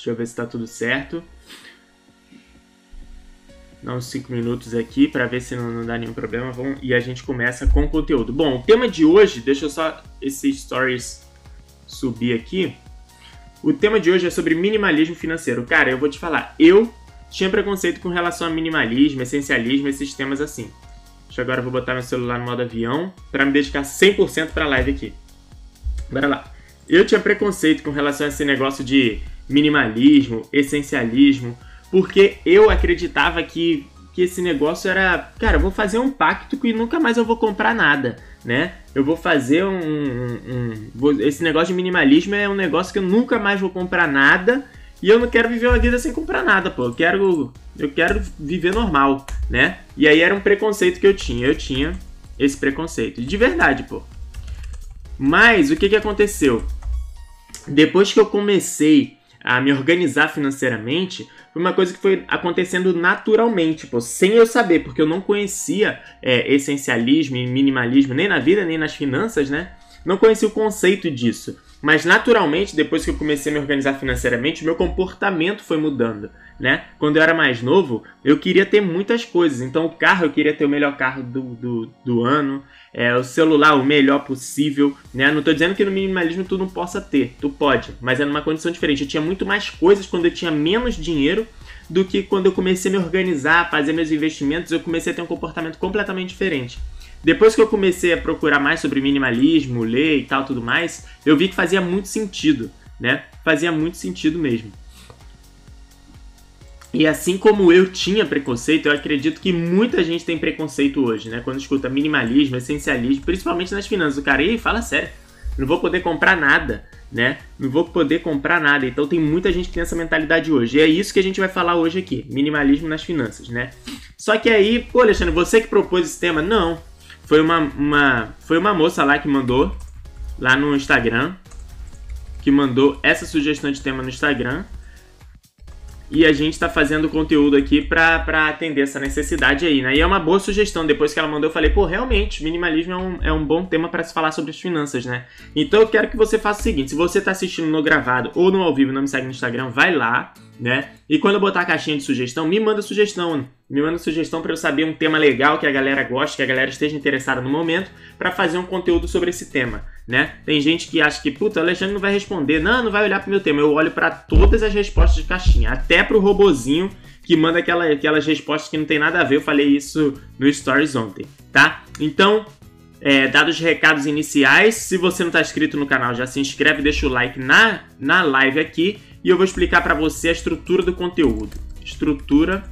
Deixa eu ver se tá tudo certo. Dá uns 5 minutos aqui para ver se não, não, dá nenhum problema. Vamos, e a gente começa com o conteúdo. Bom, o tema de hoje, deixa eu só esses stories subir aqui. O tema de hoje é sobre minimalismo financeiro. Cara, eu vou te falar, eu tinha preconceito com relação a minimalismo, essencialismo, esses temas assim. Deixa eu agora vou botar meu celular no modo avião para me dedicar 100% para a live aqui. Bora lá. Eu tinha preconceito com relação a esse negócio de minimalismo, essencialismo, porque eu acreditava que, que esse negócio era, cara, eu vou fazer um pacto que nunca mais eu vou comprar nada, né? Eu vou fazer um, um, um esse negócio de minimalismo é um negócio que eu nunca mais vou comprar nada e eu não quero viver uma vida sem comprar nada, pô. Eu quero, eu quero viver normal, né? E aí era um preconceito que eu tinha. Eu tinha esse preconceito. De verdade, pô. Mas o que, que aconteceu? Depois que eu comecei a me organizar financeiramente, foi uma coisa que foi acontecendo naturalmente, pô, sem eu saber, porque eu não conhecia é, essencialismo e minimalismo nem na vida, nem nas finanças, né? Não conhecia o conceito disso. Mas naturalmente, depois que eu comecei a me organizar financeiramente, meu comportamento foi mudando, né? Quando eu era mais novo, eu queria ter muitas coisas. Então, o carro, eu queria ter o melhor carro do, do, do ano, é, o celular, o melhor possível, né? Não estou dizendo que no minimalismo tu não possa ter, tu pode, mas é numa condição diferente. Eu tinha muito mais coisas quando eu tinha menos dinheiro do que quando eu comecei a me organizar, fazer meus investimentos, eu comecei a ter um comportamento completamente diferente. Depois que eu comecei a procurar mais sobre minimalismo, ler e tal, tudo mais, eu vi que fazia muito sentido, né? Fazia muito sentido mesmo. E assim como eu tinha preconceito, eu acredito que muita gente tem preconceito hoje, né? Quando escuta minimalismo, essencialismo, principalmente nas finanças. O cara, ei, fala sério, não vou poder comprar nada, né? Não vou poder comprar nada. Então tem muita gente que tem essa mentalidade hoje. E é isso que a gente vai falar hoje aqui, minimalismo nas finanças, né? Só que aí, pô, Alexandre, você que propôs esse tema? Não. Foi uma, uma, foi uma moça lá que mandou, lá no Instagram, que mandou essa sugestão de tema no Instagram. E a gente está fazendo conteúdo aqui para atender essa necessidade aí, né? E é uma boa sugestão. Depois que ela mandou, eu falei, pô, realmente, minimalismo é um, é um bom tema para se falar sobre as finanças, né? Então eu quero que você faça o seguinte: se você está assistindo no gravado ou no ao vivo não me segue no Instagram, vai lá, né? E quando eu botar a caixinha de sugestão, me manda sugestão. Me manda sugestão para eu saber um tema legal que a galera goste, que a galera esteja interessada no momento, para fazer um conteúdo sobre esse tema, né? Tem gente que acha que, puta, o Alexandre não vai responder, não, não vai olhar pro meu tema. Eu olho para todas as respostas de caixinha, até pro robozinho que manda aquela, aquelas respostas que não tem nada a ver. Eu falei isso no Stories ontem, tá? Então, é, dados os recados iniciais, se você não está inscrito no canal, já se inscreve, deixa o like na, na live aqui e eu vou explicar para você a estrutura do conteúdo. Estrutura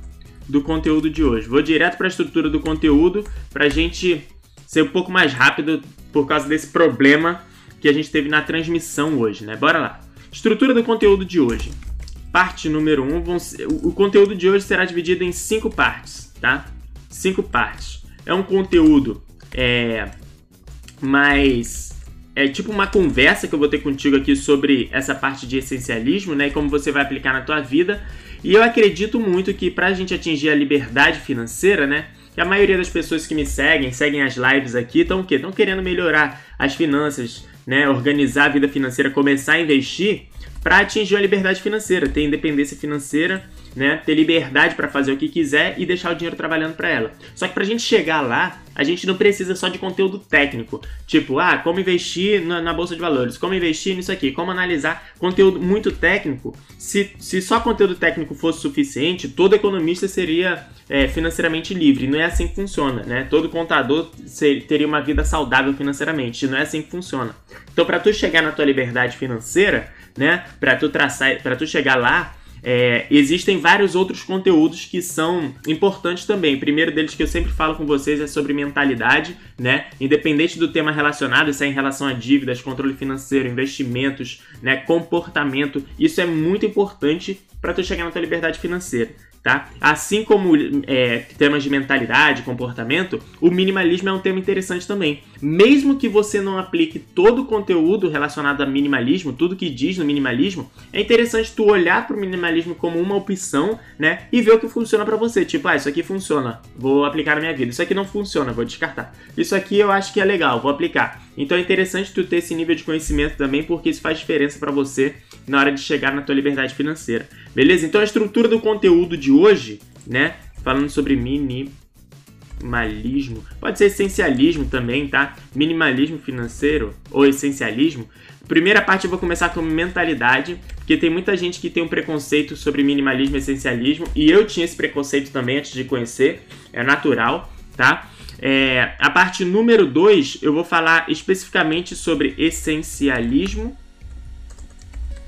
do conteúdo de hoje. Vou direto para a estrutura do conteúdo para a gente ser um pouco mais rápido por causa desse problema que a gente teve na transmissão hoje, né? Bora lá. Estrutura do conteúdo de hoje. Parte número 1, um, o conteúdo de hoje será dividido em cinco partes, tá? Cinco partes. É um conteúdo é, mais é tipo uma conversa que eu vou ter contigo aqui sobre essa parte de essencialismo, né? E como você vai aplicar na tua vida. E eu acredito muito que para a gente atingir a liberdade financeira, né? Que a maioria das pessoas que me seguem, seguem as lives aqui, estão o quê? Estão querendo melhorar as finanças, né? Organizar a vida financeira, começar a investir para atingir a liberdade financeira, ter independência financeira né, ter liberdade para fazer o que quiser e deixar o dinheiro trabalhando para ela. Só que para a gente chegar lá, a gente não precisa só de conteúdo técnico, tipo, ah, como investir na, na, bolsa de valores, como investir nisso aqui, como analisar conteúdo muito técnico. Se, se só conteúdo técnico fosse suficiente, todo economista seria é, financeiramente livre. Não é assim que funciona, né? Todo contador ser, teria uma vida saudável financeiramente. Não é assim que funciona. Então, para tu chegar na tua liberdade financeira, né, para tu traçar, para tu chegar lá, é, existem vários outros conteúdos que são importantes também. O primeiro deles que eu sempre falo com vocês é sobre mentalidade, né? Independente do tema relacionado, se é em relação a dívidas, controle financeiro, investimentos, né? comportamento, isso é muito importante para tu chegar na tua liberdade financeira tá? Assim como é, temas de mentalidade, comportamento, o minimalismo é um tema interessante também. Mesmo que você não aplique todo o conteúdo relacionado a minimalismo, tudo que diz no minimalismo, é interessante tu olhar para o minimalismo como uma opção, né? E ver o que funciona para você. Tipo, ah, isso aqui funciona, vou aplicar na minha vida. Isso aqui não funciona, vou descartar. Isso aqui eu acho que é legal, vou aplicar. Então é interessante tu ter esse nível de conhecimento também, porque isso faz diferença para você na hora de chegar na tua liberdade financeira. Beleza? Então a estrutura do conteúdo de hoje, né, falando sobre minimalismo, pode ser essencialismo também, tá? Minimalismo financeiro ou essencialismo. Primeira parte eu vou começar com mentalidade, porque tem muita gente que tem um preconceito sobre minimalismo e essencialismo, e eu tinha esse preconceito também antes de conhecer, é natural, tá? É, a parte número 2 eu vou falar especificamente sobre essencialismo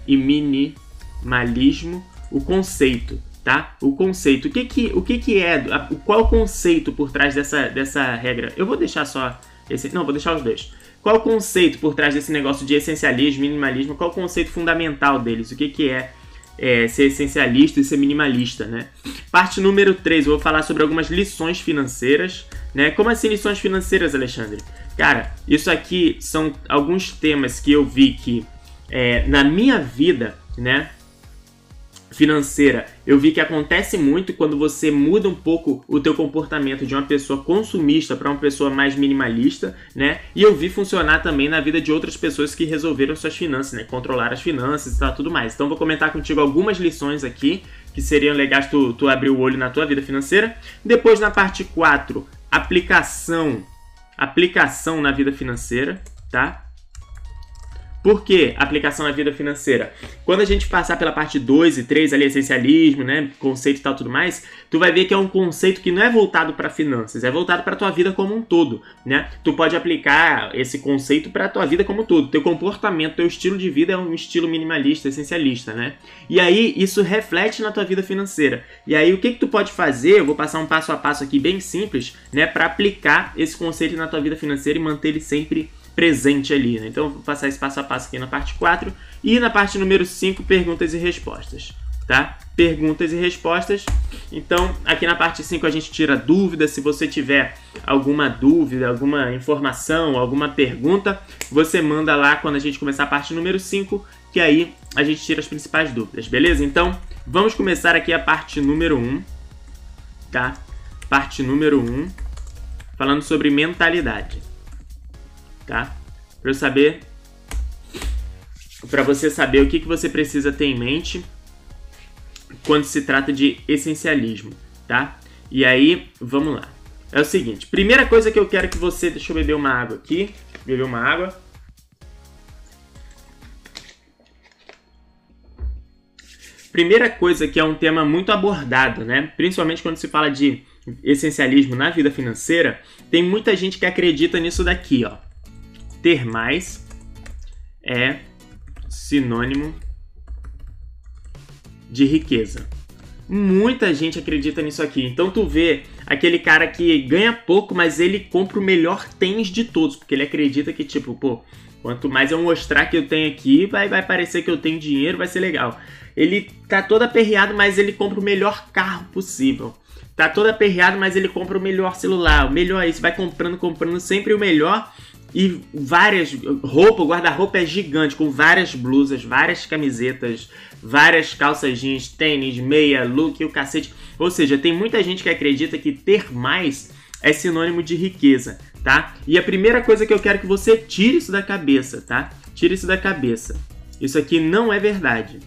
e minimalismo, o conceito, tá? O conceito. O que que, o que, que é, qual é o conceito por trás dessa, dessa regra? Eu vou deixar só esse, não, vou deixar os dois. Qual o conceito por trás desse negócio de essencialismo, minimalismo? Qual o conceito fundamental deles? O que, que é, é ser essencialista e ser minimalista, né? Parte número 3, eu vou falar sobre algumas lições financeiras, né? Como assim lições financeiras, Alexandre? Cara, isso aqui são alguns temas que eu vi que é, na minha vida, né? Financeira, eu vi que acontece muito quando você muda um pouco o teu comportamento de uma pessoa consumista para uma pessoa mais minimalista, né? E eu vi funcionar também na vida de outras pessoas que resolveram suas finanças, né? Controlar as finanças e tal, tudo mais. Então vou comentar contigo algumas lições aqui que seriam legais tu, tu abrir o olho na tua vida financeira. Depois na parte 4, aplicação, aplicação na vida financeira, tá? Por que aplicação na vida financeira? Quando a gente passar pela parte 2 e 3, ali, essencialismo, né, conceito e tal, tudo mais, tu vai ver que é um conceito que não é voltado para finanças, é voltado para tua vida como um todo, né? Tu pode aplicar esse conceito para tua vida como um todo. Teu comportamento, teu estilo de vida é um estilo minimalista, essencialista, né? E aí isso reflete na tua vida financeira. E aí o que que tu pode fazer? Eu vou passar um passo a passo aqui bem simples, né, para aplicar esse conceito na tua vida financeira e manter ele sempre presente ali. Né? Então vou passar esse passo a passo aqui na parte 4 e na parte número 5, perguntas e respostas. Tá? Perguntas e respostas. Então, aqui na parte 5 a gente tira dúvidas. Se você tiver alguma dúvida, alguma informação, alguma pergunta, você manda lá quando a gente começar a parte número 5, que aí a gente tira as principais dúvidas, beleza? Então, vamos começar aqui a parte número 1, um, tá? Parte número 1, um, falando sobre mentalidade tá? Para eu saber, para você saber o que, que você precisa ter em mente quando se trata de essencialismo, tá? E aí, vamos lá. É o seguinte, primeira coisa que eu quero que você, deixa eu beber uma água aqui, beber uma água. Primeira coisa que é um tema muito abordado, né? Principalmente quando se fala de essencialismo na vida financeira, tem muita gente que acredita nisso daqui, ó ter mais é sinônimo de riqueza. Muita gente acredita nisso aqui. Então tu vê aquele cara que ganha pouco, mas ele compra o melhor tênis de todos, porque ele acredita que tipo, pô, quanto mais eu mostrar que eu tenho aqui, vai vai parecer que eu tenho dinheiro, vai ser legal. Ele tá todo aperreado, mas ele compra o melhor carro possível. Tá todo aperreado, mas ele compra o melhor celular, o melhor isso, vai comprando, comprando sempre o melhor e várias roupa, guarda-roupa é gigante, com várias blusas, várias camisetas, várias calças jeans, tênis, meia, look e o cacete. Ou seja, tem muita gente que acredita que ter mais é sinônimo de riqueza, tá? E a primeira coisa que eu quero que você tire isso da cabeça, tá? Tire isso da cabeça. Isso aqui não é verdade.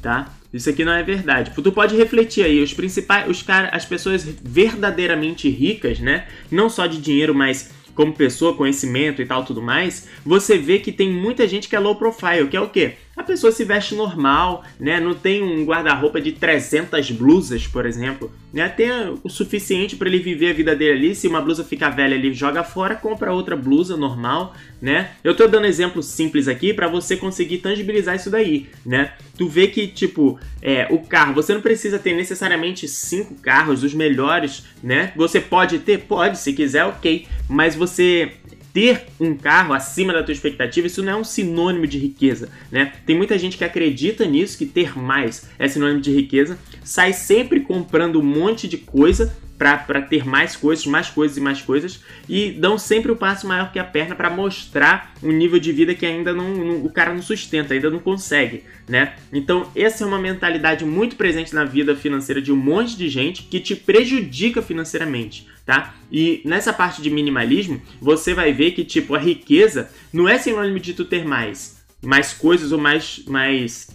Tá? Isso aqui não é verdade. Tu pode refletir aí, os principais, os cara, as pessoas verdadeiramente ricas, né? Não só de dinheiro, mas como pessoa, conhecimento e tal, tudo mais, você vê que tem muita gente que é low profile, que é o quê? A pessoa se veste normal, né? Não tem um guarda-roupa de 300 blusas, por exemplo, né? Tem o suficiente para ele viver a vida dele ali. Se uma blusa ficar velha, ele joga fora, compra outra blusa normal, né? Eu tô dando exemplo simples aqui para você conseguir tangibilizar isso daí, né? Tu vê que tipo, é, o carro, você não precisa ter necessariamente cinco carros, os melhores, né? Você pode ter, pode, se quiser, ok, mas você ter um carro acima da tua expectativa, isso não é um sinônimo de riqueza, né? Tem muita gente que acredita nisso, que ter mais é sinônimo de riqueza, sai sempre comprando um monte de coisa, para ter mais coisas, mais coisas e mais coisas, e dão sempre o um passo maior que a perna para mostrar um nível de vida que ainda não, não, o cara não sustenta, ainda não consegue, né? Então, essa é uma mentalidade muito presente na vida financeira de um monte de gente que te prejudica financeiramente, tá? E nessa parte de minimalismo, você vai ver que tipo a riqueza não é sinônimo de tu ter mais, mais coisas ou mais mais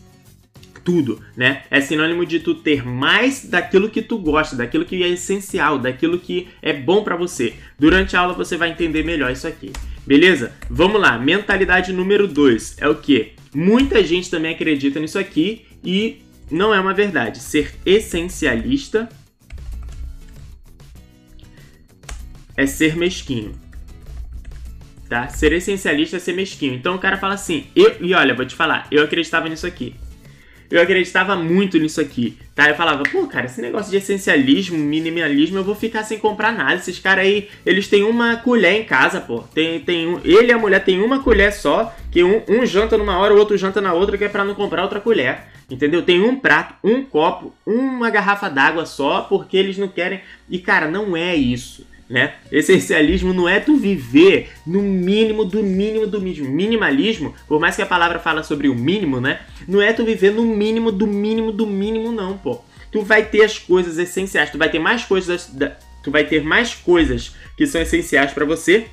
tudo, né? É sinônimo de tu ter mais daquilo que tu gosta, daquilo que é essencial, daquilo que é bom para você. Durante a aula você vai entender melhor isso aqui. Beleza? Vamos lá. Mentalidade número 2 é o que? Muita gente também acredita nisso aqui e não é uma verdade. Ser essencialista é ser mesquinho. Tá? Ser essencialista é ser mesquinho. Então o cara fala assim, eu, e olha, vou te falar, eu acreditava nisso aqui eu acreditava muito nisso aqui, tá? Eu falava, pô, cara, esse negócio de essencialismo, minimalismo, eu vou ficar sem comprar nada. Esses caras aí, eles têm uma colher em casa, pô. Tem, tem um, ele e a mulher tem uma colher só, que um, um janta numa hora, o outro janta na outra, que é pra não comprar outra colher. Entendeu? Tem um prato, um copo, uma garrafa d'água só, porque eles não querem. E, cara, não é isso né? Essencialismo não é tu viver no mínimo do mínimo do mínimo. Minimalismo, por mais que a palavra fala sobre o mínimo, né? Não é tu viver no mínimo do mínimo do mínimo, não, pô. Tu vai ter as coisas essenciais, tu vai ter mais coisas, tu vai ter mais coisas que são essenciais para você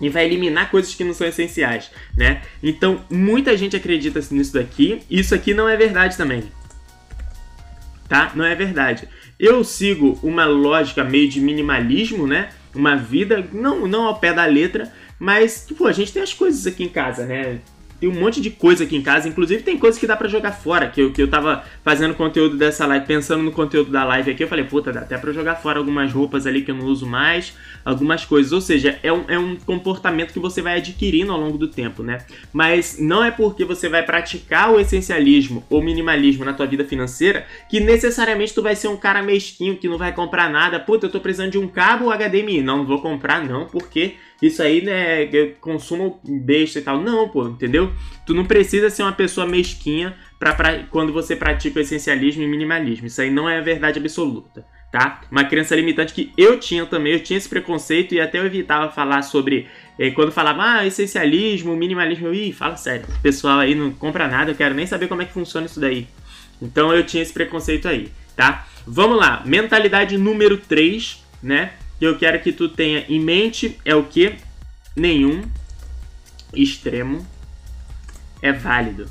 e vai eliminar coisas que não são essenciais, né? Então, muita gente acredita nisso daqui. Isso aqui não é verdade também. Tá? Não é verdade. Eu sigo uma lógica meio de minimalismo, né? Uma vida, não, não ao pé da letra, mas, tipo, a gente tem as coisas aqui em casa, né? Tem um monte de coisa aqui em casa, inclusive tem coisas que dá para jogar fora, que eu, que eu tava fazendo conteúdo dessa live, pensando no conteúdo da live aqui, eu falei, puta, dá até pra jogar fora algumas roupas ali que eu não uso mais, algumas coisas. Ou seja, é um, é um comportamento que você vai adquirindo ao longo do tempo, né? Mas não é porque você vai praticar o essencialismo ou minimalismo na tua vida financeira que necessariamente tu vai ser um cara mesquinho que não vai comprar nada. Puta, eu tô precisando de um cabo HDMI. Não, não vou comprar não, porque isso aí, né, é consumo besta e tal. Não, pô, entendeu? Tu não precisa ser uma pessoa mesquinha pra, pra, quando você pratica o essencialismo e minimalismo. Isso aí não é a verdade absoluta, tá? Uma crença limitante que eu tinha também, eu tinha esse preconceito e até eu evitava falar sobre. Eh, quando falava, ah, essencialismo, minimalismo, eu, ih, fala sério, o pessoal aí não compra nada, eu quero nem saber como é que funciona isso daí. Então eu tinha esse preconceito aí, tá? Vamos lá, mentalidade número 3, né? Que eu quero que tu tenha em mente é o que? Nenhum extremo é válido,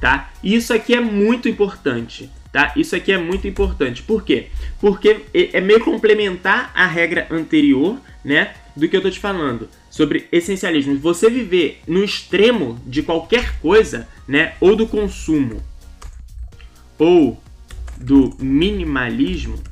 tá? Isso aqui é muito importante, tá? Isso aqui é muito importante. Por quê? Porque é meio complementar a regra anterior, né? Do que eu tô te falando sobre essencialismo. Você viver no extremo de qualquer coisa, né? Ou do consumo, ou do minimalismo,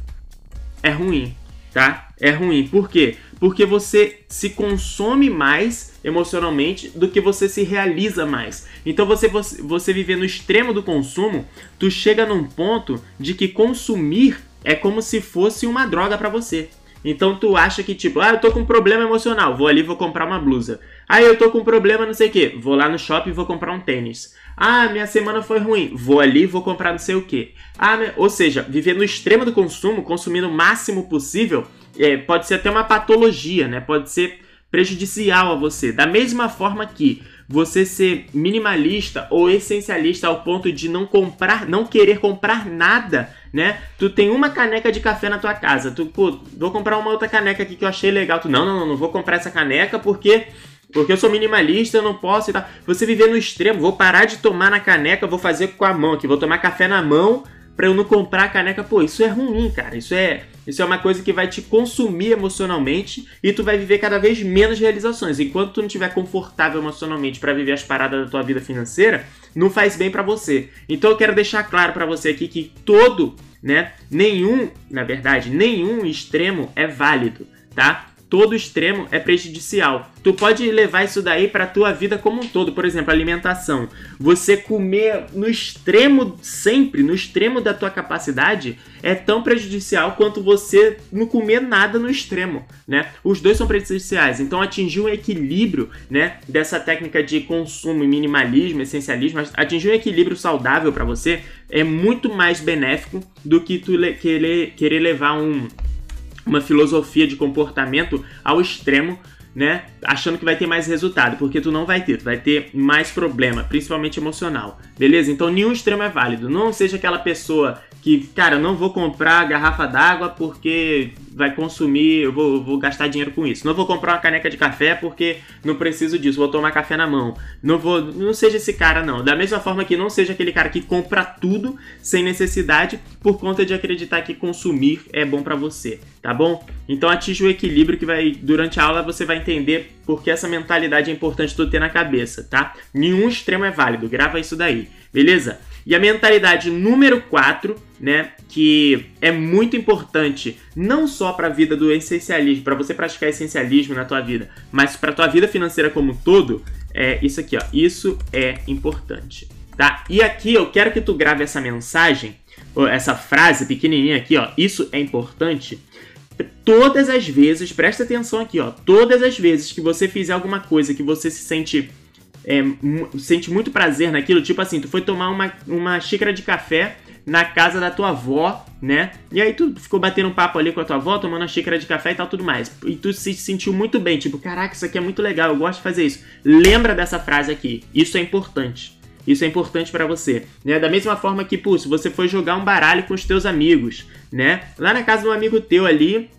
é ruim, tá? É ruim. Por quê? Porque você se consome mais emocionalmente do que você se realiza mais. Então você, você, viver no extremo do consumo, tu chega num ponto de que consumir é como se fosse uma droga para você. Então tu acha que tipo, ah, eu tô com um problema emocional, vou ali vou comprar uma blusa. Ah, eu tô com um problema não sei o que, vou lá no shopping e vou comprar um tênis. Ah, minha semana foi ruim, vou ali vou comprar não sei o que. Ah, ou seja, viver no extremo do consumo, consumindo o máximo possível, é, pode ser até uma patologia, né? Pode ser prejudicial a você. Da mesma forma que você ser minimalista ou essencialista ao ponto de não comprar, não querer comprar nada, né? Tu tem uma caneca de café na tua casa, tu, pô, vou comprar uma outra caneca aqui que eu achei legal. Tu, não, não, não, não vou comprar essa caneca porque porque eu sou minimalista, eu não posso e tal. Você viver no extremo, vou parar de tomar na caneca, vou fazer com a mão aqui, vou tomar café na mão para eu não comprar a caneca. Pô, isso é ruim, cara. Isso é isso é uma coisa que vai te consumir emocionalmente e tu vai viver cada vez menos realizações. Enquanto tu não estiver confortável emocionalmente para viver as paradas da tua vida financeira, não faz bem para você. Então eu quero deixar claro para você aqui que todo, né, nenhum, na verdade, nenhum extremo é válido, tá? Todo extremo é prejudicial. Tu pode levar isso daí para tua vida como um todo, por exemplo, alimentação. Você comer no extremo sempre, no extremo da tua capacidade, é tão prejudicial quanto você não comer nada no extremo, né? Os dois são prejudiciais. Então atingir um equilíbrio, né, dessa técnica de consumo, minimalismo, essencialismo, atingir um equilíbrio saudável para você é muito mais benéfico do que tu querer, querer levar um uma filosofia de comportamento ao extremo né? Achando que vai ter mais resultado, porque tu não vai ter, tu vai ter mais problema, principalmente emocional, beleza? Então nenhum extremo é válido. Não seja aquela pessoa que, cara, não vou comprar garrafa d'água porque vai consumir, eu vou, vou, gastar dinheiro com isso. Não vou comprar uma caneca de café porque não preciso disso, vou tomar café na mão. Não vou, não seja esse cara não. Da mesma forma que não seja aquele cara que compra tudo sem necessidade por conta de acreditar que consumir é bom para você, tá bom? Então atinja o equilíbrio que vai durante a aula você vai entender porque essa mentalidade é importante tu ter na cabeça, tá? Nenhum extremo é válido, grava isso daí, beleza? E a mentalidade número 4, né, que é muito importante não só para a vida do essencialismo, para você praticar essencialismo na tua vida, mas para tua vida financeira como um todo, é isso aqui, ó. Isso é importante, tá? E aqui eu quero que tu grave essa mensagem, essa frase pequenininha aqui, ó. Isso é importante. Todas as vezes, presta atenção aqui, ó. Todas as vezes que você fizer alguma coisa que você se sente é, sente muito prazer naquilo, tipo assim, tu foi tomar uma, uma xícara de café na casa da tua avó, né? E aí tu ficou batendo um papo ali com a tua avó, tomando uma xícara de café e tal, tudo mais. E tu se sentiu muito bem, tipo, caraca, isso aqui é muito legal, eu gosto de fazer isso. Lembra dessa frase aqui, isso é importante. Isso é importante para você, né? Da mesma forma que, pô, se você foi jogar um baralho com os teus amigos, né? Lá na casa de um amigo teu ali,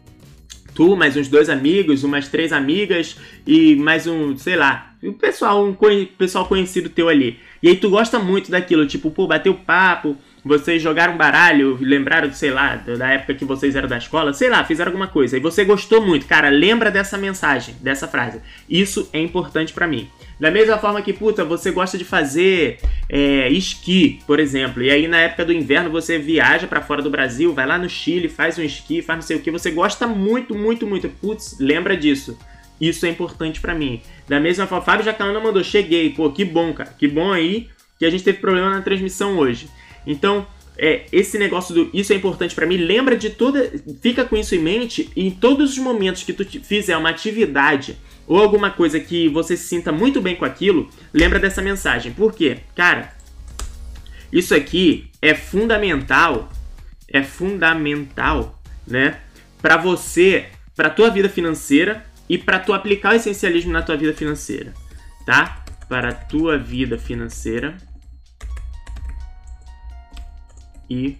tu, mais uns dois amigos, umas três amigas e mais um, sei lá, o pessoal, um pessoal conhecido teu ali. E aí tu gosta muito daquilo, tipo, pô, bateu papo, vocês jogaram baralho, lembraram, sei lá, da época que vocês eram da escola, sei lá, fizeram alguma coisa. E você gostou muito, cara, lembra dessa mensagem, dessa frase. Isso é importante para mim. Da mesma forma que, puta, você gosta de fazer é, esqui, por exemplo, e aí na época do inverno você viaja para fora do Brasil, vai lá no Chile, faz um esqui, faz não sei o que, você gosta muito, muito, muito. Putz, lembra disso. Isso é importante para mim. Da mesma forma, Fábio Jacalana mandou, cheguei, pô, que bom, cara, que bom aí que a gente teve problema na transmissão hoje. Então, é, esse negócio do isso é importante para mim, lembra de toda, fica com isso em mente e em todos os momentos que tu fizer uma atividade ou alguma coisa que você se sinta muito bem com aquilo, lembra dessa mensagem. Por quê? Cara, isso aqui é fundamental, é fundamental, né, para você, para tua vida financeira e para tu aplicar o essencialismo na tua vida financeira, tá? Para a tua vida financeira e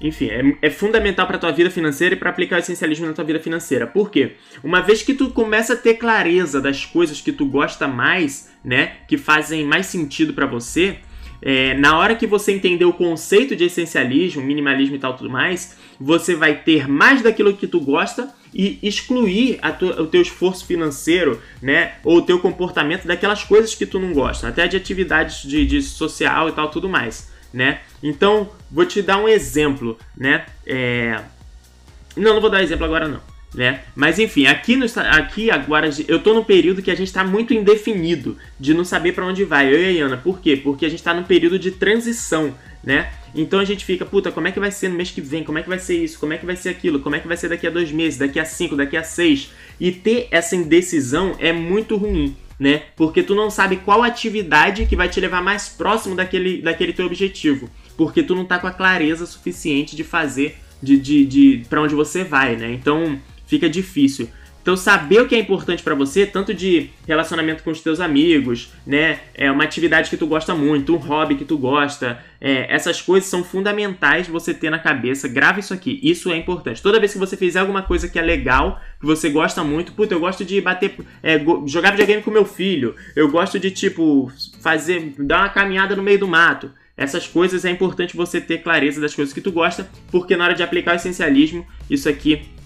enfim, é, é fundamental para tua vida financeira e para aplicar o essencialismo na tua vida financeira. Por quê? Uma vez que tu começa a ter clareza das coisas que tu gosta mais, né, que fazem mais sentido para você, é, na hora que você entender o conceito de essencialismo, minimalismo e tal tudo mais, você vai ter mais daquilo que tu gosta e excluir o teu esforço financeiro, né, ou o teu comportamento daquelas coisas que tu não gosta, até de atividades de, de social e tal tudo mais né? Então, vou te dar um exemplo, né? É... Não, não vou dar exemplo agora não, né? Mas enfim, aqui, no, aqui agora eu tô no período que a gente está muito indefinido de não saber para onde vai, eu e a Ana. Por quê? Porque a gente está num período de transição, né? Então a gente fica, puta, como é que vai ser no mês que vem? Como é que vai ser isso? Como é que vai ser aquilo? Como é que vai ser daqui a dois meses? Daqui a cinco? Daqui a seis? E ter essa indecisão é muito ruim né? Porque tu não sabe qual atividade que vai te levar mais próximo daquele, daquele teu objetivo. Porque tu não tá com a clareza suficiente de fazer de, de, de para onde você vai, né? Então fica difícil. Então saber o que é importante para você, tanto de relacionamento com os teus amigos, né, é uma atividade que tu gosta muito, um hobby que tu gosta, é, essas coisas são fundamentais você ter na cabeça. Grava isso aqui, isso é importante. Toda vez que você fizer alguma coisa que é legal, que você gosta muito, puta, eu gosto de bater, é, jogar videogame com meu filho, eu gosto de tipo fazer, dar uma caminhada no meio do mato. Essas coisas é importante você ter clareza das coisas que tu gosta, porque na hora de aplicar o essencialismo, isso aqui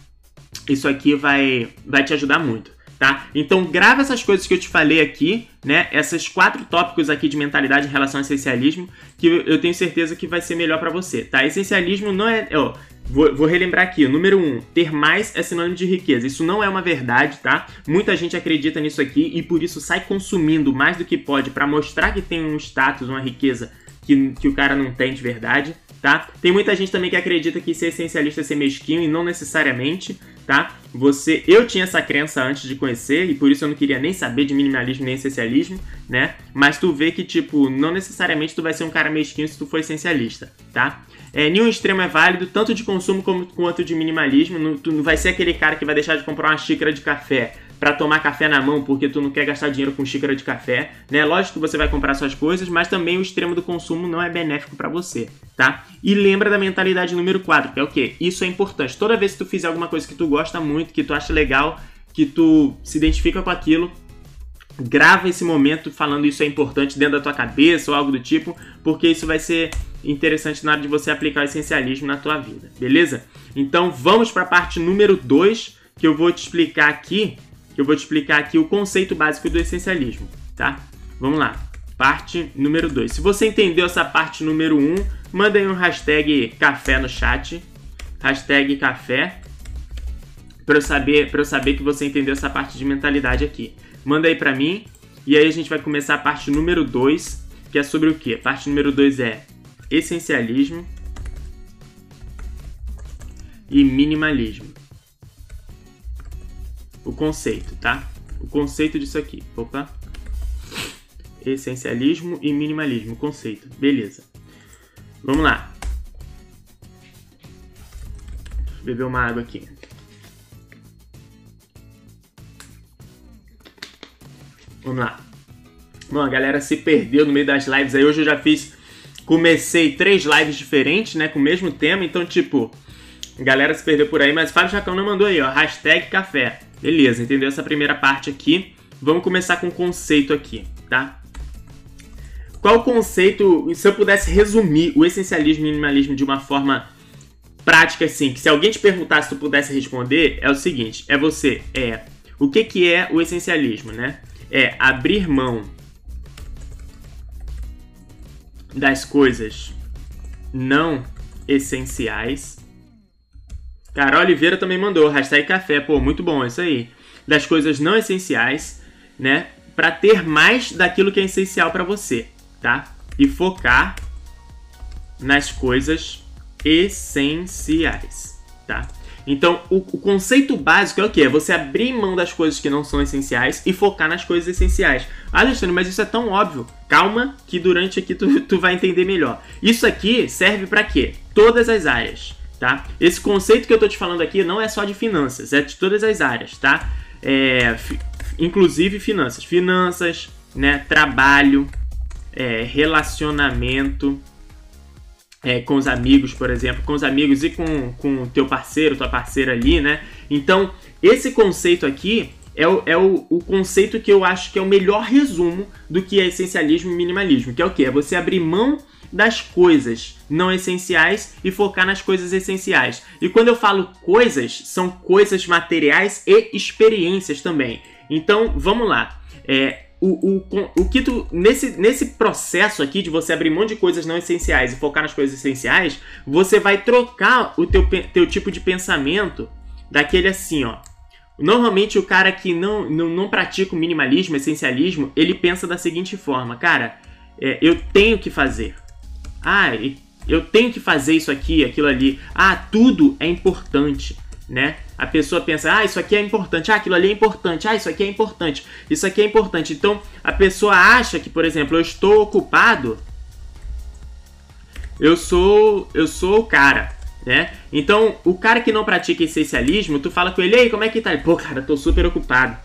isso aqui vai, vai te ajudar muito. Tá? Então grava essas coisas que eu te falei aqui, né? Esses quatro tópicos aqui de mentalidade em relação ao essencialismo, que eu tenho certeza que vai ser melhor para você, tá? Essencialismo não é, ó, vou, vou, relembrar aqui, número um, ter mais é sinônimo de riqueza. Isso não é uma verdade, tá? Muita gente acredita nisso aqui e por isso sai consumindo mais do que pode para mostrar que tem um status, uma riqueza que, que o cara não tem de verdade, tá? Tem muita gente também que acredita que ser essencialista é ser mesquinho e não necessariamente, tá? Você, eu tinha essa crença antes de conhecer e por isso eu não queria nem saber de minimalismo nem essencialismo, né? Mas tu vê que tipo, não necessariamente tu vai ser um cara mesquinho se tu for essencialista, tá? É, nenhum extremo é válido, tanto de consumo como, quanto de minimalismo. Não, tu não vai ser aquele cara que vai deixar de comprar uma xícara de café para tomar café na mão porque tu não quer gastar dinheiro com xícara de café, né? Lógico que você vai comprar suas coisas, mas também o extremo do consumo não é benéfico para você, tá? E lembra da mentalidade número 4, que é o quê? Isso é importante. Toda vez que tu fizer alguma coisa que tu gosta muito, que tu acha legal, que tu se identifica com aquilo, grava esse momento falando isso é importante dentro da tua cabeça ou algo do tipo, porque isso vai ser interessante na hora de você aplicar o essencialismo na tua vida, beleza? Então vamos para a parte número 2, que eu vou te explicar aqui eu vou te explicar aqui o conceito básico do essencialismo, tá? Vamos lá. Parte número 2. Se você entendeu essa parte número 1, um, manda aí um hashtag café no chat. Hashtag café. Pra eu, saber, pra eu saber que você entendeu essa parte de mentalidade aqui. Manda aí pra mim. E aí a gente vai começar a parte número 2, que é sobre o quê? Parte número 2 é essencialismo e minimalismo o conceito, tá? O conceito disso aqui. Opa. Essencialismo e minimalismo, conceito. Beleza. Vamos lá. Deixa eu beber uma água aqui. Vamos lá. Bom, a galera se perdeu no meio das lives aí. Hoje eu já fiz. Comecei três lives diferentes, né? Com o mesmo tema. Então, tipo, a galera se perdeu por aí. Mas Fábio Chacão não mandou aí, ó. Hashtag café. Beleza, entendeu essa primeira parte aqui? Vamos começar com o conceito aqui, tá? Qual o conceito, se eu pudesse resumir o essencialismo e minimalismo de uma forma prática assim, que se alguém te perguntasse se tu pudesse responder, é o seguinte, é você, é, o que que é o essencialismo, né? É abrir mão das coisas não essenciais Carol Oliveira também mandou, hashtag café, pô, muito bom, isso aí. Das coisas não essenciais, né? Para ter mais daquilo que é essencial para você, tá? E focar nas coisas essenciais, tá? Então, o, o, conceito básico é o que? É você abrir mão das coisas que não são essenciais e focar nas coisas essenciais. Alexandre, mas isso é tão óbvio. Calma, que durante aqui tu, tu vai entender melhor. Isso aqui serve para quê? Todas as áreas tá? Esse conceito que eu tô te falando aqui não é só de finanças, é de todas as áreas, tá? É, inclusive finanças, finanças, né? Trabalho, é, relacionamento é, com os amigos, por exemplo, com os amigos e com com teu parceiro, tua parceira ali, né? Então esse conceito aqui é, o, é o, o, conceito que eu acho que é o melhor resumo do que é essencialismo e minimalismo, que é o que? É você abrir mão das coisas não essenciais e focar nas coisas essenciais. E quando eu falo coisas, são coisas materiais e experiências também. Então, vamos lá. É, o, o, o que tu. Nesse, nesse processo aqui de você abrir mão de coisas não essenciais e focar nas coisas essenciais, você vai trocar o teu, teu tipo de pensamento daquele assim, ó. Normalmente o cara que não, não, não pratica o minimalismo, essencialismo, ele pensa da seguinte forma, cara, é, eu tenho que fazer. Ah, eu tenho que fazer isso aqui, aquilo ali. Ah, tudo é importante, né? A pessoa pensa, ah, isso aqui é importante, ah, aquilo ali é importante, ah, isso aqui é importante, isso aqui é importante. Então, a pessoa acha que, por exemplo, eu estou ocupado, eu sou, eu sou o cara, né? Então, o cara que não pratica essencialismo, tu fala com ele, ei, como é que tá? Pô, cara, tô super ocupado.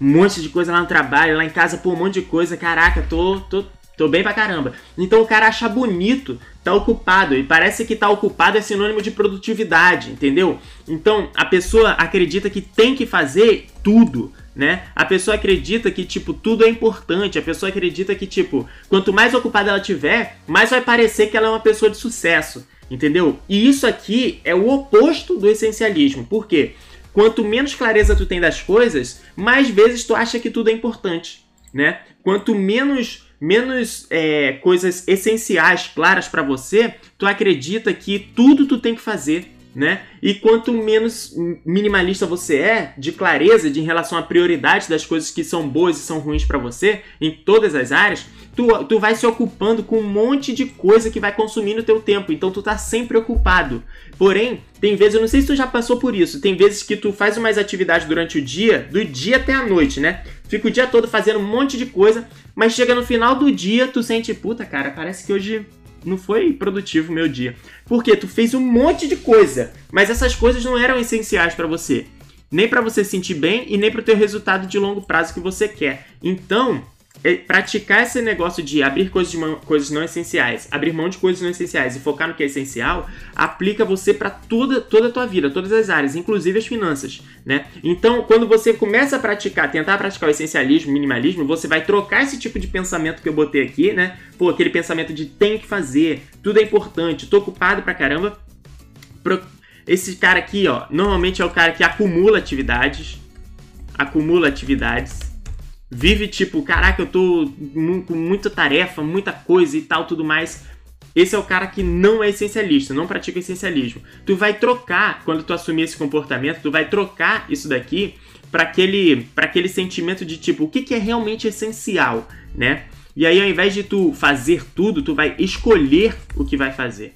Um monte de coisa lá no trabalho, lá em casa, pô, um monte de coisa. Caraca, tô, tô, Tô bem pra caramba. Então o cara acha bonito tá ocupado e parece que tá ocupado é sinônimo de produtividade, entendeu? Então a pessoa acredita que tem que fazer tudo, né? A pessoa acredita que tipo tudo é importante, a pessoa acredita que tipo quanto mais ocupada ela tiver, mais vai parecer que ela é uma pessoa de sucesso, entendeu? E isso aqui é o oposto do essencialismo. Por quê? Quanto menos clareza tu tem das coisas, mais vezes tu acha que tudo é importante, né? Quanto menos menos é, coisas essenciais claras para você, tu acredita que tudo tu tem que fazer, né? E quanto menos minimalista você é, de clareza de em relação à prioridade das coisas que são boas e são ruins para você, em todas as áreas, tu, tu vai se ocupando com um monte de coisa que vai consumindo o teu tempo. Então tu tá sempre ocupado. Porém, tem vezes, eu não sei se tu já passou por isso, tem vezes que tu faz umas atividades durante o dia, do dia até a noite, né? Fica o dia todo fazendo um monte de coisa, mas chega no final do dia, tu sente, puta, cara, parece que hoje não foi produtivo o meu dia. Porque tu fez um monte de coisa, mas essas coisas não eram essenciais para você. Nem para você sentir bem e nem para o teu resultado de longo prazo que você quer. Então, praticar esse negócio de abrir coisas, de mão, coisas não essenciais, abrir mão de coisas não essenciais e focar no que é essencial, aplica você para toda, toda a tua vida, todas as áreas, inclusive as finanças, né? Então, quando você começa a praticar, tentar praticar o essencialismo, minimalismo, você vai trocar esse tipo de pensamento que eu botei aqui, né? Pô, aquele pensamento de tem que fazer, tudo é importante, tô ocupado pra caramba. Esse cara aqui, ó, normalmente é o cara que acumula atividades, acumula atividades vive tipo, caraca, eu tô com muita tarefa, muita coisa e tal, tudo mais. Esse é o cara que não é essencialista, não pratica essencialismo. Tu vai trocar, quando tu assumir esse comportamento, tu vai trocar isso daqui para aquele, pra aquele sentimento de tipo, o que, que é realmente essencial, né? E aí, ao invés de tu fazer tudo, tu vai escolher o que vai fazer.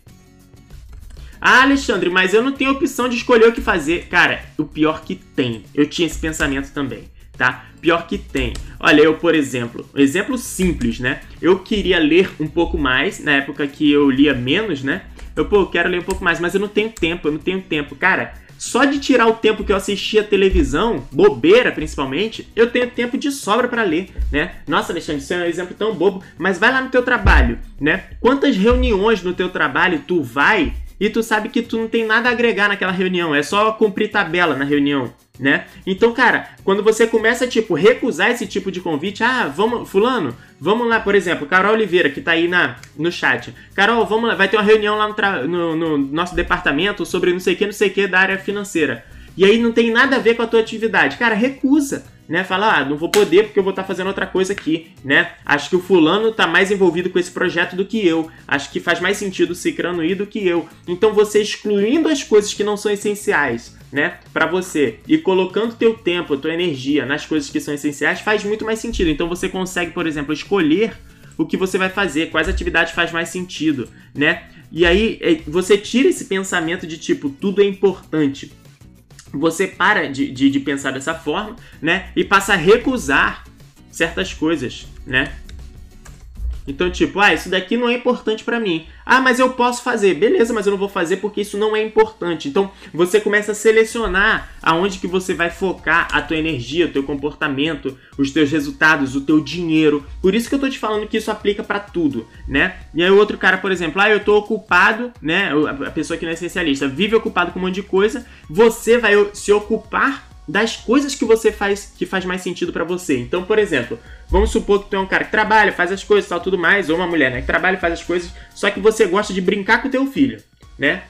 Ah, Alexandre, mas eu não tenho opção de escolher o que fazer. Cara, o pior que tem. Eu tinha esse pensamento também tá? Pior que tem. Olha, eu, por exemplo, um exemplo simples, né? Eu queria ler um pouco mais, na época que eu lia menos, né? Eu, pô, eu quero ler um pouco mais, mas eu não tenho tempo, eu não tenho tempo. Cara, só de tirar o tempo que eu assistia televisão, bobeira principalmente, eu tenho tempo de sobra para ler, né? Nossa, Alexandre, isso é um exemplo tão bobo, mas vai lá no teu trabalho, né? Quantas reuniões no teu trabalho tu vai e tu sabe que tu não tem nada a agregar naquela reunião, é só cumprir tabela na reunião, né? Então, cara, quando você começa, tipo, recusar esse tipo de convite, ah, vamos, fulano, vamos lá, por exemplo, Carol Oliveira, que tá aí na, no chat. Carol, vamos lá, vai ter uma reunião lá no, no, no nosso departamento sobre não sei o que, não sei o que da área financeira. E aí não tem nada a ver com a tua atividade. Cara, recusa né? Fala, ah, não vou poder porque eu vou estar tá fazendo outra coisa aqui, né? Acho que o fulano está mais envolvido com esse projeto do que eu. Acho que faz mais sentido o Cicrano ir do que eu. Então você excluindo as coisas que não são essenciais, né, para você e colocando teu tempo, tua energia nas coisas que são essenciais faz muito mais sentido. Então você consegue, por exemplo, escolher o que você vai fazer, quais atividades faz mais sentido, né? E aí é, você tira esse pensamento de tipo, tudo é importante você para de, de, de, pensar dessa forma, né? E passa a recusar certas coisas, né? Então, tipo, ah, isso daqui não é importante para mim. Ah, mas eu posso fazer. Beleza, mas eu não vou fazer porque isso não é importante. Então, você começa a selecionar aonde que você vai focar a tua energia, o teu comportamento, os teus resultados, o teu dinheiro. Por isso que eu tô te falando que isso aplica para tudo, né? E aí o outro cara, por exemplo, ah, eu tô ocupado, né? A pessoa que não é essencialista vive ocupado com um monte de coisa. Você vai se ocupar das coisas que você faz que faz mais sentido para você. Então, por exemplo, vamos supor que tu é um cara que trabalha, faz as coisas, tal, tudo mais, ou uma mulher, né, que trabalha e faz as coisas, só que você gosta de brincar com o teu filho, né?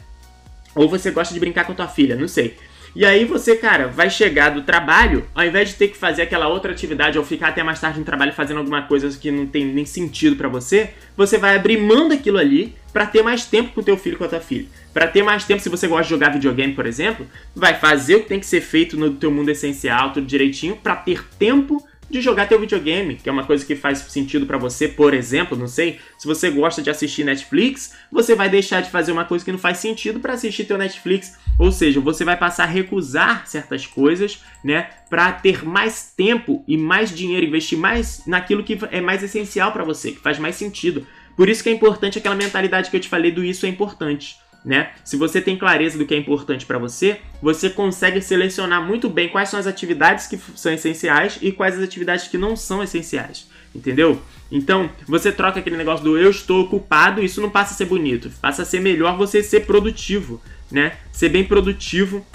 Ou você gosta de brincar com tua filha, não sei. E aí você, cara, vai chegar do trabalho, ao invés de ter que fazer aquela outra atividade ou ficar até mais tarde no trabalho fazendo alguma coisa que não tem nem sentido para você, você vai abrir mão daquilo ali para ter mais tempo com o teu filho com a tua filha. Para ter mais tempo, se você gosta de jogar videogame, por exemplo, vai fazer o que tem que ser feito no teu mundo essencial, tudo direitinho, para ter tempo de jogar teu videogame, que é uma coisa que faz sentido para você, por exemplo, não sei, se você gosta de assistir Netflix, você vai deixar de fazer uma coisa que não faz sentido para assistir teu Netflix, ou seja, você vai passar a recusar certas coisas, né, para ter mais tempo e mais dinheiro, investir mais naquilo que é mais essencial para você, que faz mais sentido. Por isso que é importante aquela mentalidade que eu te falei do isso é importante né? Se você tem clareza do que é importante para você, você consegue selecionar muito bem quais são as atividades que são essenciais e quais as atividades que não são essenciais, entendeu? Então, você troca aquele negócio do eu estou ocupado, isso não passa a ser bonito, passa a ser melhor você ser produtivo, né? Ser bem produtivo,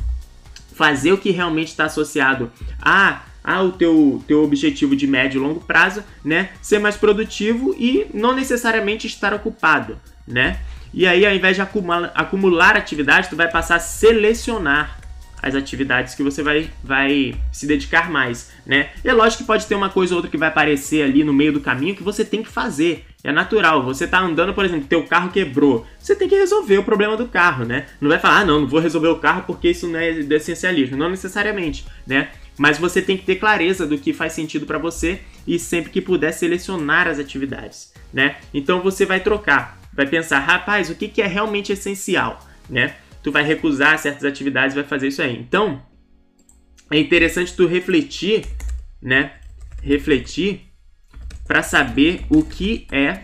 fazer o que realmente está associado a ao teu, teu objetivo de médio e longo prazo, né? Ser mais produtivo e não necessariamente estar ocupado, né? E aí, ao invés de acumular, acumular atividades, tu vai passar a selecionar as atividades que você vai, vai se dedicar mais, né? É lógico que pode ter uma coisa ou outra que vai aparecer ali no meio do caminho que você tem que fazer. É natural. Você tá andando, por exemplo, teu carro quebrou. Você tem que resolver o problema do carro, né? Não vai falar, ah, não, não vou resolver o carro porque isso não é essencialismo. Não necessariamente, né? Mas você tem que ter clareza do que faz sentido para você e sempre que puder selecionar as atividades, né? Então você vai trocar, vai pensar, rapaz, o que, que é realmente essencial, né? Tu vai recusar certas atividades, vai fazer isso aí. Então é interessante tu refletir, né? Refletir para saber o que é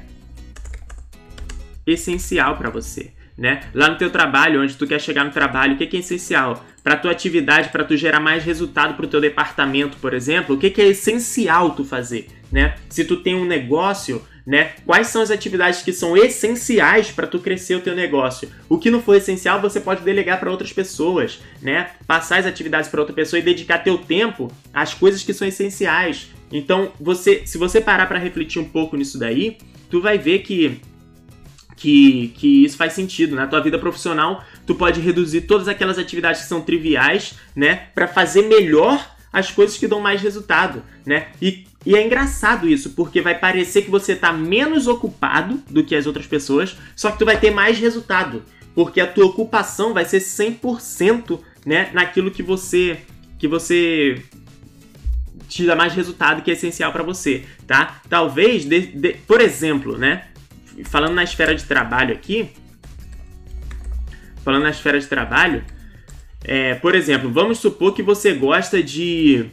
essencial para você, né? Lá no teu trabalho, onde tu quer chegar no trabalho, o que, que é essencial? Para tua atividade, para tu gerar mais resultado para o teu departamento, por exemplo, o que, que é essencial tu fazer, né? Se tu tem um negócio, né? Quais são as atividades que são essenciais para tu crescer o teu negócio? O que não for essencial, você pode delegar para outras pessoas, né? Passar as atividades para outra pessoa e dedicar teu tempo às coisas que são essenciais. Então, você, se você parar para refletir um pouco nisso daí, tu vai ver que que, que isso faz sentido. Na tua vida profissional, tu pode reduzir todas aquelas atividades que são triviais, né, para fazer melhor as coisas que dão mais resultado, né? E, e é engraçado isso, porque vai parecer que você tá menos ocupado do que as outras pessoas, só que tu vai ter mais resultado, porque a tua ocupação vai ser 100%, né, naquilo que você que você te dá mais resultado que é essencial para você, tá? Talvez, de, de, por exemplo, né? Falando na esfera de trabalho aqui, falando na esfera de trabalho, é, por exemplo, vamos supor que você gosta de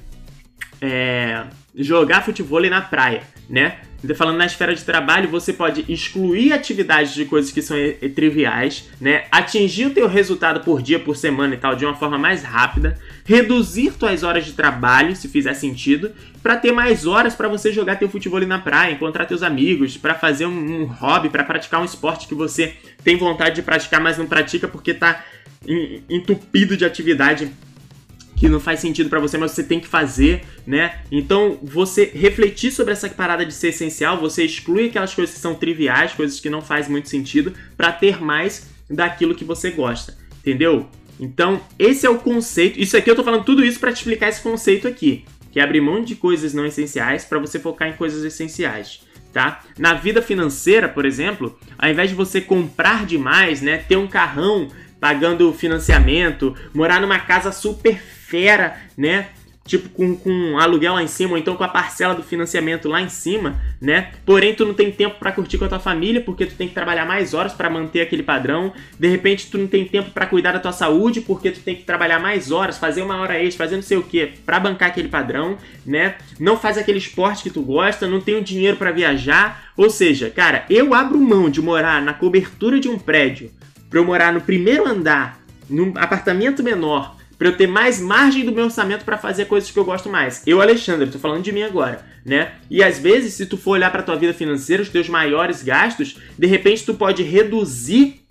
é, jogar futebol na praia, né? Então, falando na esfera de trabalho, você pode excluir atividades de coisas que são triviais, né? Atingir o teu resultado por dia, por semana e tal de uma forma mais rápida, reduzir tuas horas de trabalho, se fizer sentido, para ter mais horas para você jogar teu futebol na praia, encontrar teus amigos, para fazer um, um hobby, para praticar um esporte que você tem vontade de praticar, mas não pratica porque tá entupido de atividade que não faz sentido para você, mas você tem que fazer, né? Então, você refletir sobre essa parada de ser essencial, você exclui aquelas coisas que são triviais, coisas que não faz muito sentido, para ter mais daquilo que você gosta, entendeu? Então, esse é o conceito. Isso aqui eu tô falando tudo isso para te explicar esse conceito aqui, que é abrir mão de coisas não essenciais para você focar em coisas essenciais. Tá? Na vida financeira, por exemplo, ao invés de você comprar demais, né, ter um carrão pagando financiamento, morar numa casa super fera, né? Tipo, com, com aluguel lá em cima, ou então com a parcela do financiamento lá em cima, né? Porém, tu não tem tempo para curtir com a tua família, porque tu tem que trabalhar mais horas para manter aquele padrão. De repente, tu não tem tempo para cuidar da tua saúde, porque tu tem que trabalhar mais horas, fazer uma hora extra, fazer não sei o que, para bancar aquele padrão, né? Não faz aquele esporte que tu gosta, não tem o dinheiro para viajar. Ou seja, cara, eu abro mão de morar na cobertura de um prédio, para eu morar no primeiro andar, num apartamento menor para eu ter mais margem do meu orçamento para fazer coisas que eu gosto mais. Eu, Alexandre, tô falando de mim agora, né? E às vezes, se tu for olhar para tua vida financeira, os teus maiores gastos, de repente tu pode reduzir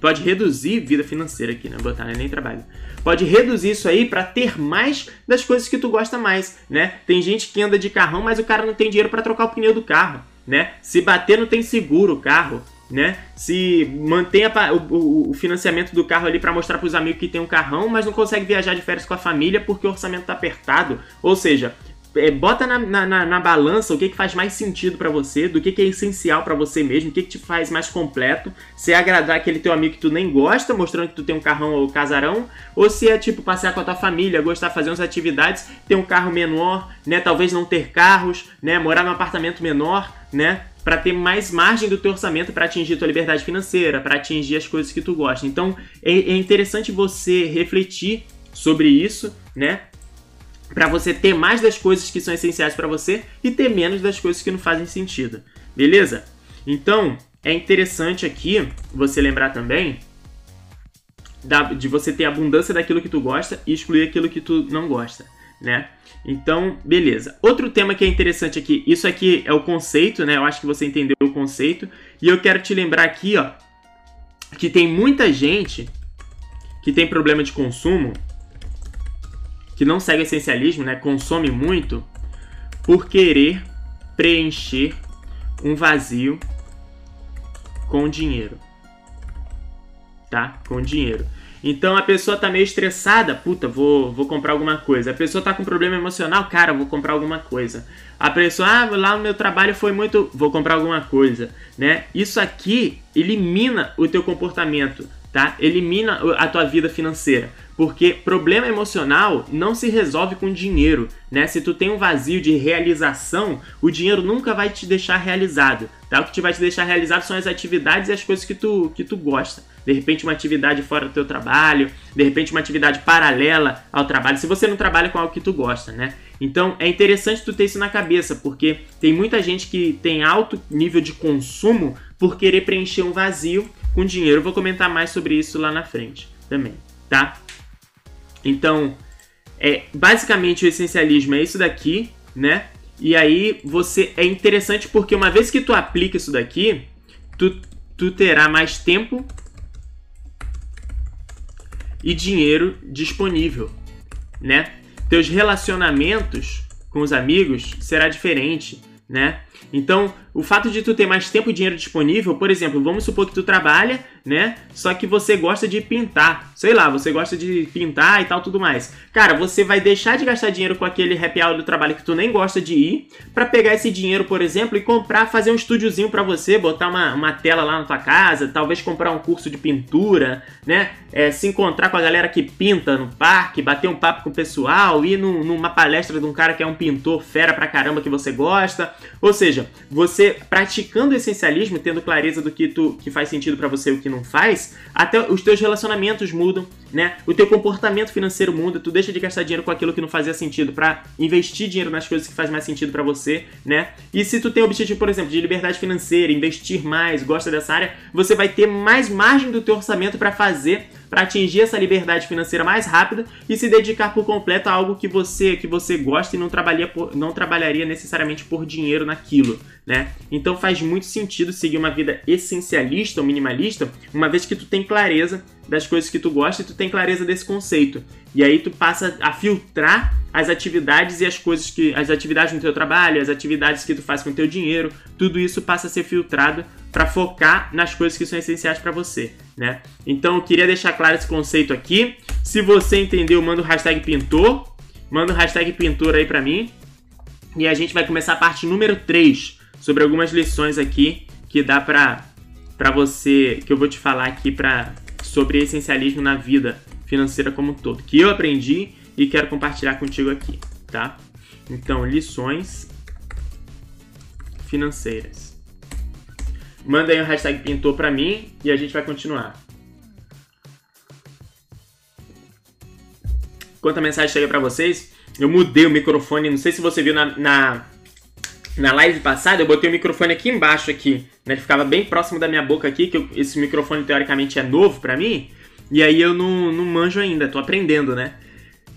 pode reduzir vida financeira aqui, né? Botar né? nem trabalho. Pode reduzir isso aí para ter mais das coisas que tu gosta mais, né? Tem gente que anda de carrão, mas o cara não tem dinheiro para trocar o pneu do carro, né? Se bater não tem seguro o carro, né? Se mantém a, o, o, financiamento do carro ali para mostrar para os amigos que tem um carrão, mas não consegue viajar de férias com a família porque o orçamento tá apertado. Ou seja, é, bota na, na, na, balança o que, que faz mais sentido para você, do que, que é essencial para você mesmo, o que, que te faz mais completo. Se é agradar aquele teu amigo que tu nem gosta, mostrando que tu tem um carrão ou casarão, ou se é tipo passear com a tua família, gostar de fazer umas atividades, ter um carro menor, né? Talvez não ter carros, né? Morar num apartamento menor, né? Para ter mais margem do teu orçamento para atingir tua liberdade financeira, para atingir as coisas que tu gosta. Então é, é interessante você refletir sobre isso, né? Para você ter mais das coisas que são essenciais para você e ter menos das coisas que não fazem sentido. Beleza? Então, é interessante aqui você lembrar também de você ter abundância daquilo que tu gosta e excluir aquilo que tu não gosta né? Então, beleza. Outro tema que é interessante aqui, isso aqui é o conceito, né? Eu acho que você entendeu o conceito. E eu quero te lembrar aqui, ó, que tem muita gente que tem problema de consumo, que não segue essencialismo, né? Consome muito por querer preencher um vazio com dinheiro. Tá? Com dinheiro. Então a pessoa tá meio estressada, puta, vou, vou comprar alguma coisa. A pessoa tá com problema emocional, cara, vou comprar alguma coisa. A pessoa, ah, lá no meu trabalho foi muito, vou comprar alguma coisa, né? Isso aqui elimina o teu comportamento tá? Elimina a tua vida financeira. Porque problema emocional não se resolve com dinheiro, né? Se tu tem um vazio de realização, o dinheiro nunca vai te deixar realizado, tá? O que te vai te deixar realizado são as atividades e as coisas que tu, que tu gosta. De repente uma atividade fora do teu trabalho, de repente uma atividade paralela ao trabalho, se você não trabalha com algo que tu gosta, né? Então é interessante tu ter isso na cabeça, porque tem muita gente que tem alto nível de consumo por querer preencher um vazio com dinheiro. Eu vou comentar mais sobre isso lá na frente também, tá? Então, é, basicamente o essencialismo é isso daqui, né? E aí você é interessante porque uma vez que tu aplica isso daqui, tu, tu terá mais tempo e dinheiro disponível, né? Teus relacionamentos com os amigos será diferente, né? Então, o fato de tu ter mais tempo e dinheiro disponível, por exemplo, vamos supor que tu trabalha, né? Só que você gosta de pintar. Sei lá, você gosta de pintar e tal, tudo mais. Cara, você vai deixar de gastar dinheiro com aquele happy hour do trabalho que tu nem gosta de ir, para pegar esse dinheiro, por exemplo, e comprar, fazer um estúdiozinho para você, botar uma, uma tela lá na tua casa, talvez comprar um curso de pintura, né? É, se encontrar com a galera que pinta no parque, bater um papo com o pessoal, ir numa palestra de um cara que é um pintor fera pra caramba que você gosta. Ou seja, você praticando o essencialismo, tendo clareza do que, tu, que faz sentido para você e o que não faz, até os teus relacionamentos mudam, né? O teu comportamento financeiro muda, tu deixa de gastar dinheiro com aquilo que não fazia sentido para investir dinheiro nas coisas que faz mais sentido para você, né? E se tu tem o objetivo, por exemplo, de liberdade financeira, investir mais, gosta dessa área, você vai ter mais margem do teu orçamento para fazer para atingir essa liberdade financeira mais rápida e se dedicar por completo a algo que você que você gosta e não trabalharia por, não trabalharia necessariamente por dinheiro naquilo, né? Então faz muito sentido seguir uma vida essencialista ou minimalista, uma vez que tu tem clareza das coisas que tu gosta e tu tem clareza desse conceito. E aí tu passa a filtrar as atividades e as coisas que as atividades no teu trabalho, as atividades que tu faz com o teu dinheiro, tudo isso passa a ser filtrado para focar nas coisas que são essenciais para você, né? Então eu queria deixar claro esse conceito aqui. Se você entendeu, manda o hashtag pintor, manda o hashtag pintor aí para mim. E a gente vai começar a parte número 3 sobre algumas lições aqui que dá para para você, que eu vou te falar aqui para sobre essencialismo na vida financeira como um todo, que eu aprendi e quero compartilhar contigo aqui, tá? Então, lições financeiras. Manda aí o hashtag pintor pra mim e a gente vai continuar. Enquanto a mensagem chega para vocês, eu mudei o microfone. Não sei se você viu na, na, na live passada, eu botei o microfone aqui embaixo aqui, né? Ele ficava bem próximo da minha boca aqui, que eu, esse microfone teoricamente é novo para mim. E aí eu não, não manjo ainda, tô aprendendo, né?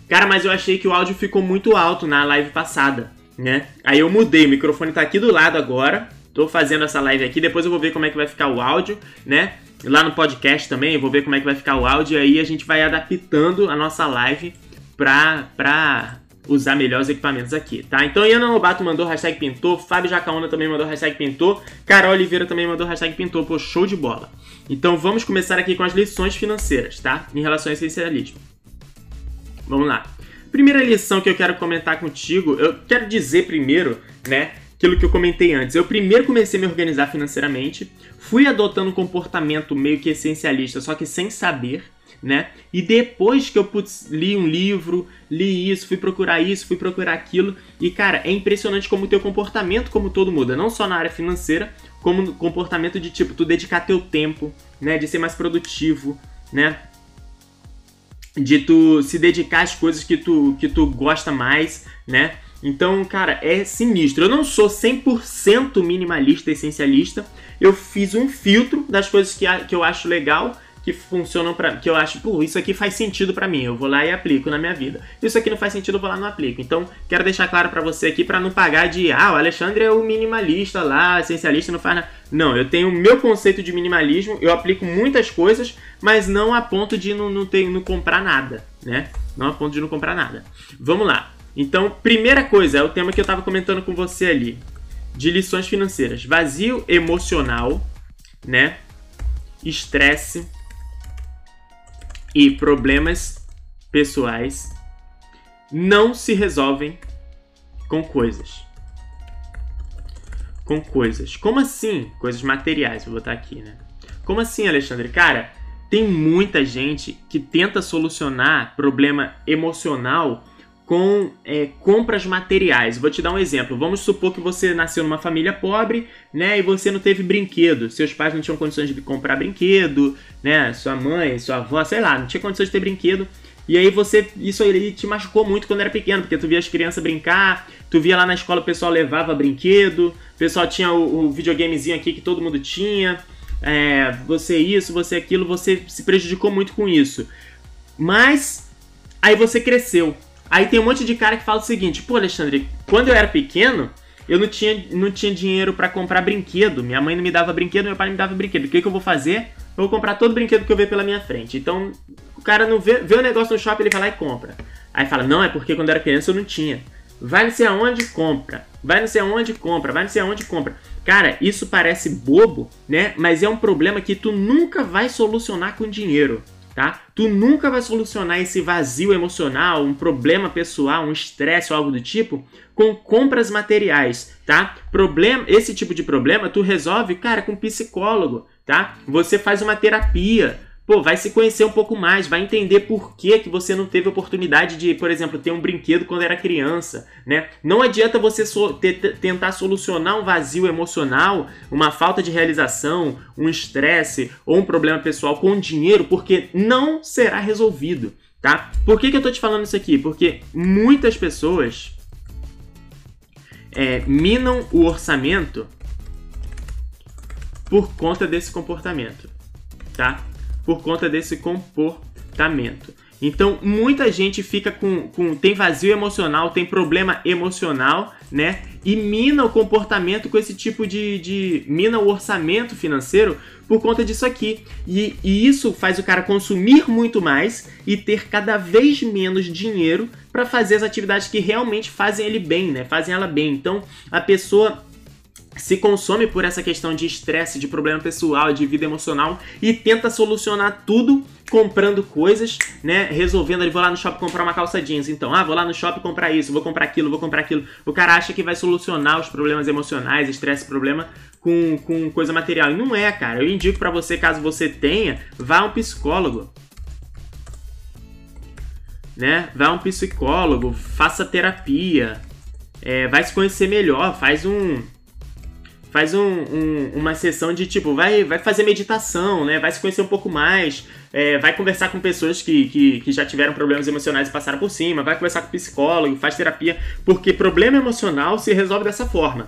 Cara, mas eu achei que o áudio ficou muito alto na live passada, né? Aí eu mudei, o microfone tá aqui do lado agora. Tô fazendo essa live aqui, depois eu vou ver como é que vai ficar o áudio, né? Lá no podcast também, eu vou ver como é que vai ficar o áudio e aí a gente vai adaptando a nossa live pra, pra usar melhor os equipamentos aqui, tá? Então, Iana Lobato mandou hashtag pintor, Fábio Jacaona também mandou hashtag pintor, Carol Oliveira também mandou hashtag pintor, pô, show de bola. Então, vamos começar aqui com as lições financeiras, tá? Em relação ao essencialismo. Vamos lá. Primeira lição que eu quero comentar contigo, eu quero dizer primeiro, né, aquilo que eu comentei antes. Eu primeiro comecei a me organizar financeiramente, fui adotando um comportamento meio que essencialista, só que sem saber, né? E depois que eu putz, li um livro, li isso, fui procurar isso, fui procurar aquilo, e cara, é impressionante como o teu comportamento como todo muda, não só na área financeira, como comportamento de tipo, tu dedicar teu tempo, né, de ser mais produtivo, né? De tu se dedicar às coisas que tu, que tu gosta mais, né? Então, cara, é sinistro. Eu não sou 100% minimalista, essencialista. Eu fiz um filtro das coisas que, que eu acho legal que funcionam para que eu acho, pô, isso aqui faz sentido para mim, eu vou lá e aplico na minha vida. Isso aqui não faz sentido, eu vou lá e não aplico. Então, quero deixar claro para você aqui para não pagar de, ah, o Alexandre é o minimalista lá, essencialista, não faz nada. Não, eu tenho o meu conceito de minimalismo, eu aplico muitas coisas, mas não a ponto de não, não, ter, não comprar nada, né? Não a ponto de não comprar nada. Vamos lá. Então, primeira coisa, é o tema que eu estava comentando com você ali, de lições financeiras. Vazio emocional, né? Estresse e problemas pessoais não se resolvem com coisas. Com coisas. Como assim? Coisas materiais, vou botar aqui, né? Como assim, Alexandre? Cara, tem muita gente que tenta solucionar problema emocional com é, compras materiais. Vou te dar um exemplo. Vamos supor que você nasceu numa família pobre, né, e você não teve brinquedo. Seus pais não tinham condições de comprar brinquedo, né? Sua mãe, sua avó, sei lá, não tinha condições de ter brinquedo. E aí você, isso aí te machucou muito quando era pequeno, porque tu via as crianças brincar, tu via lá na escola o pessoal levava brinquedo, o pessoal tinha o, o videogamezinho aqui que todo mundo tinha, é, você isso, você aquilo, você se prejudicou muito com isso. Mas aí você cresceu, Aí tem um monte de cara que fala o seguinte: pô, Alexandre, quando eu era pequeno, eu não tinha, não tinha dinheiro para comprar brinquedo. Minha mãe não me dava brinquedo, meu pai não me dava brinquedo. O que, que eu vou fazer? Eu vou comprar todo brinquedo que eu ver pela minha frente. Então, o cara não vê, vê o negócio no shopping, ele vai lá e compra. Aí fala: não, é porque quando eu era criança eu não tinha. Vai não sei aonde compra. Vai não sei aonde compra. Vai não sei aonde compra. Cara, isso parece bobo, né? Mas é um problema que tu nunca vai solucionar com dinheiro tá? Tu nunca vai solucionar esse vazio emocional, um problema pessoal, um estresse ou algo do tipo com compras materiais, tá? Problema, esse tipo de problema tu resolve, cara, com psicólogo, tá? Você faz uma terapia, pô, vai se conhecer um pouco mais, vai entender por que, que você não teve oportunidade de, por exemplo, ter um brinquedo quando era criança, né? Não adianta você so tentar solucionar um vazio emocional, uma falta de realização, um estresse ou um problema pessoal com dinheiro, porque não será resolvido, tá? Por que, que eu tô te falando isso aqui? Porque muitas pessoas é, minam o orçamento por conta desse comportamento, tá? Por conta desse comportamento. Então, muita gente fica com, com. tem vazio emocional, tem problema emocional, né? E mina o comportamento com esse tipo de. de mina o orçamento financeiro por conta disso aqui. E, e isso faz o cara consumir muito mais e ter cada vez menos dinheiro para fazer as atividades que realmente fazem ele bem, né? Fazem ela bem. Então, a pessoa se consome por essa questão de estresse, de problema pessoal, de vida emocional e tenta solucionar tudo comprando coisas, né? Resolvendo, ele vou lá no shopping comprar uma calça jeans, então, ah, vou lá no shopping comprar isso, vou comprar aquilo, vou comprar aquilo. O cara acha que vai solucionar os problemas emocionais, estresse, problema com, com coisa material. E não é, cara. Eu indico para você, caso você tenha, vá a um psicólogo. Né? Vá a um psicólogo, faça terapia, é, vai se conhecer melhor, faz um faz um, um, uma sessão de tipo, vai, vai fazer meditação, né? Vai se conhecer um pouco mais, é, vai conversar com pessoas que, que, que, já tiveram problemas emocionais e passaram por cima, vai conversar com psicólogo, faz terapia, porque problema emocional se resolve dessa forma.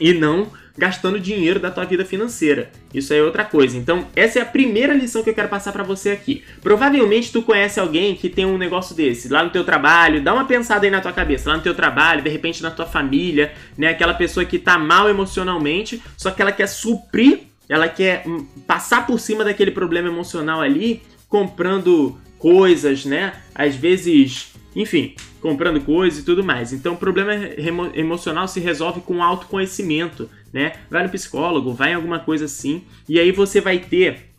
E não gastando dinheiro da tua vida financeira. Isso é outra coisa. Então, essa é a primeira lição que eu quero passar para você aqui. Provavelmente tu conhece alguém que tem um negócio desse lá no teu trabalho, dá uma pensada aí na tua cabeça, lá no teu trabalho, de repente na tua família, né, aquela pessoa que tá mal emocionalmente, só que ela quer suprir, ela quer hum, passar por cima daquele problema emocional ali, comprando coisas, né? Às vezes, enfim, comprando coisas e tudo mais. Então, o problema emocional se resolve com autoconhecimento, né? Vai no psicólogo, vai em alguma coisa assim, e aí você vai ter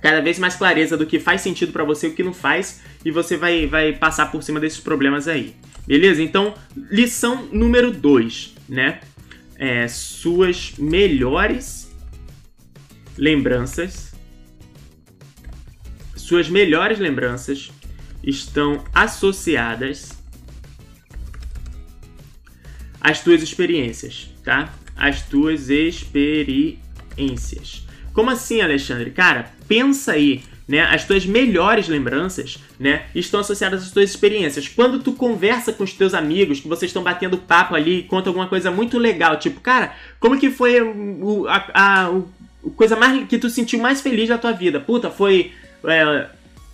cada vez mais clareza do que faz sentido para você e o que não faz, e você vai, vai passar por cima desses problemas aí. Beleza? Então, lição número 2, né? É, suas melhores lembranças. Suas melhores lembranças estão associadas às tuas experiências, tá? As tuas experiências. Como assim, Alexandre? Cara, pensa aí, né? As tuas melhores lembranças, né, estão associadas às tuas experiências. Quando tu conversa com os teus amigos, que vocês estão batendo papo ali, conta alguma coisa muito legal, tipo, cara, como que foi o, a, a, a coisa mais que tu sentiu mais feliz da tua vida? Puta, foi é,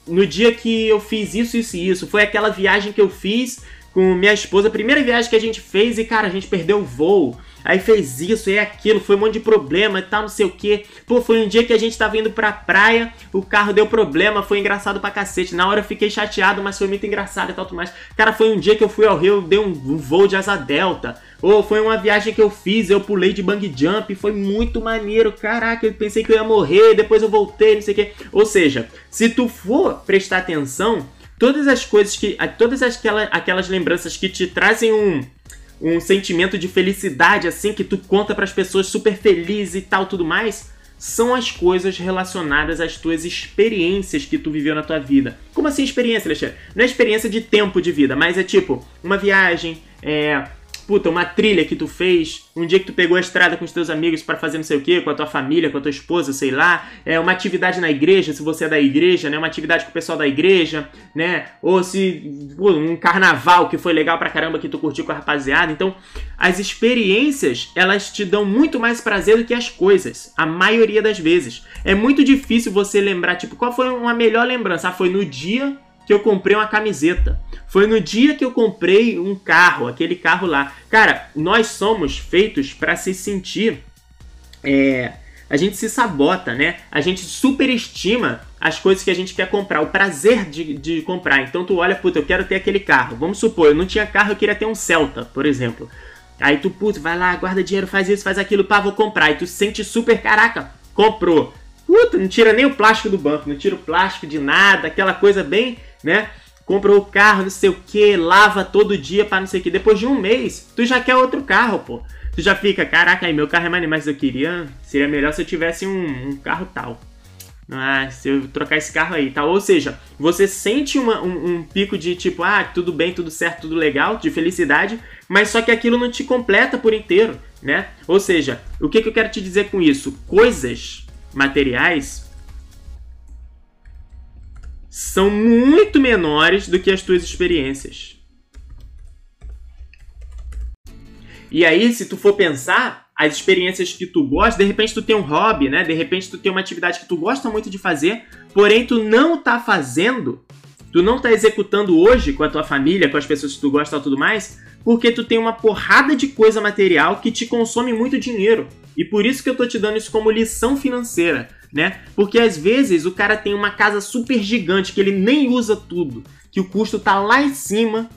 no dia que eu fiz isso, isso e isso. Foi aquela viagem que eu fiz com minha esposa, a primeira viagem que a gente fez e, cara, a gente perdeu o voo. Aí fez isso e aquilo, foi um monte de problema e tal, não sei o que. Pô, foi um dia que a gente tava indo pra praia, o carro deu problema, foi engraçado pra cacete. Na hora eu fiquei chateado, mas foi muito engraçado e tal, tudo mais. Cara, foi um dia que eu fui ao Rio, dei um, um voo de asa delta. Ou foi uma viagem que eu fiz, eu pulei de bang jump, foi muito maneiro. Caraca, eu pensei que eu ia morrer, depois eu voltei, não sei o que. Ou seja, se tu for prestar atenção, todas as coisas que. Todas aquelas, aquelas lembranças que te trazem um, um sentimento de felicidade, assim, que tu conta para as pessoas super feliz e tal, tudo mais, são as coisas relacionadas às tuas experiências que tu viveu na tua vida. Como assim experiência, Alexandre? Não é experiência de tempo de vida, mas é tipo uma viagem, é, puta, uma trilha que tu fez, um dia que tu pegou a estrada com os teus amigos para fazer não sei o que, com a tua família, com a tua esposa, sei lá, é uma atividade na igreja, se você é da igreja, né, uma atividade com o pessoal da igreja, né, ou se pô, um carnaval que foi legal pra caramba que tu curtiu com a rapaziada. Então, as experiências, elas te dão muito mais prazer do que as coisas, a maioria das vezes. É muito difícil você lembrar, tipo, qual foi uma melhor lembrança? Ah, foi no dia que eu comprei uma camiseta. Foi no dia que eu comprei um carro, aquele carro lá. Cara, nós somos feitos para se sentir. É, a gente se sabota, né? A gente superestima as coisas que a gente quer comprar, o prazer de, de comprar. Então tu olha, puta, eu quero ter aquele carro. Vamos supor, eu não tinha carro, eu queria ter um Celta, por exemplo. Aí tu, puta, vai lá, guarda dinheiro, faz isso, faz aquilo, pá, vou comprar. E tu se sente super, caraca, comprou. Puta, não tira nem o plástico do banco, não tira o plástico de nada, aquela coisa bem né? Compra o carro, não sei o que, lava todo dia para não sei o que. Depois de um mês, tu já quer outro carro, pô. Tu já fica, caraca, aí meu carro é mais mais eu queria. Seria melhor se eu tivesse um, um carro tal. Ah, se eu trocar esse carro aí, tal. Ou seja, você sente uma, um, um, pico de tipo, ah, tudo bem, tudo certo, tudo legal, de felicidade, mas só que aquilo não te completa por inteiro, né? Ou seja, o que, que eu quero te dizer com isso? Coisas materiais são muito menores do que as tuas experiências. E aí, se tu for pensar, as experiências que tu gosta, de repente tu tem um hobby, né? De repente tu tem uma atividade que tu gosta muito de fazer, porém tu não tá fazendo, tu não tá executando hoje com a tua família, com as pessoas que tu gosta e tudo mais, porque tu tem uma porrada de coisa material que te consome muito dinheiro. E por isso que eu tô te dando isso como lição financeira né? Porque às vezes o cara tem uma casa super gigante que ele nem usa tudo, que o custo tá lá em cima.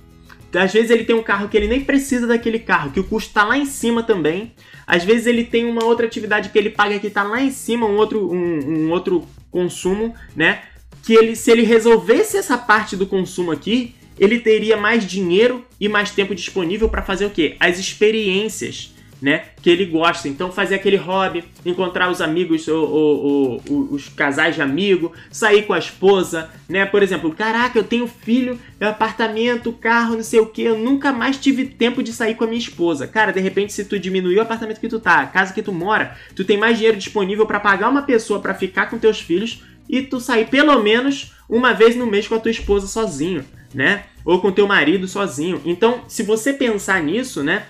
Às vezes ele tem um carro que ele nem precisa daquele carro, que o custo tá lá em cima também. Às vezes ele tem uma outra atividade que ele paga que tá lá em cima, um outro, um, um outro consumo, né? Que ele, se ele resolvesse essa parte do consumo aqui, ele teria mais dinheiro e mais tempo disponível para fazer o quê? As experiências né? Que ele gosta. Então fazer aquele hobby, encontrar os amigos, ou, ou, ou, os casais de amigo, sair com a esposa, né? Por exemplo, caraca, eu tenho filho, apartamento, carro, não sei o que, eu nunca mais tive tempo de sair com a minha esposa. Cara, de repente, se tu diminuir o apartamento que tu tá, a casa que tu mora, tu tem mais dinheiro disponível para pagar uma pessoa para ficar com teus filhos e tu sair pelo menos uma vez no mês com a tua esposa sozinho, né? Ou com teu marido sozinho. Então, se você pensar nisso, né?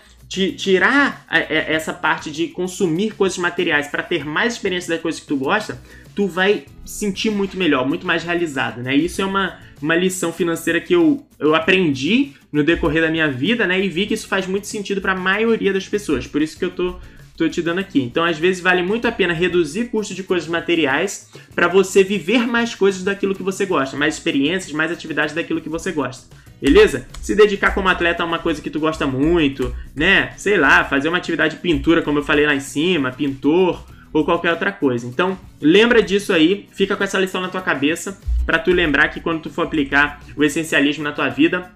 Tirar essa parte de consumir coisas materiais para ter mais experiência das coisas que tu gosta, tu vai sentir muito melhor, muito mais realizado, né? Isso é uma, uma lição financeira que eu, eu aprendi no decorrer da minha vida, né? E vi que isso faz muito sentido para a maioria das pessoas. Por isso que eu tô tô te dando aqui. Então, às vezes vale muito a pena reduzir custo de coisas materiais para você viver mais coisas daquilo que você gosta, mais experiências, mais atividades daquilo que você gosta. Beleza? Se dedicar como atleta a uma coisa que tu gosta muito, né? Sei lá, fazer uma atividade de pintura, como eu falei lá em cima, pintor ou qualquer outra coisa. Então, lembra disso aí, fica com essa lição na tua cabeça para tu lembrar que quando tu for aplicar o essencialismo na tua vida,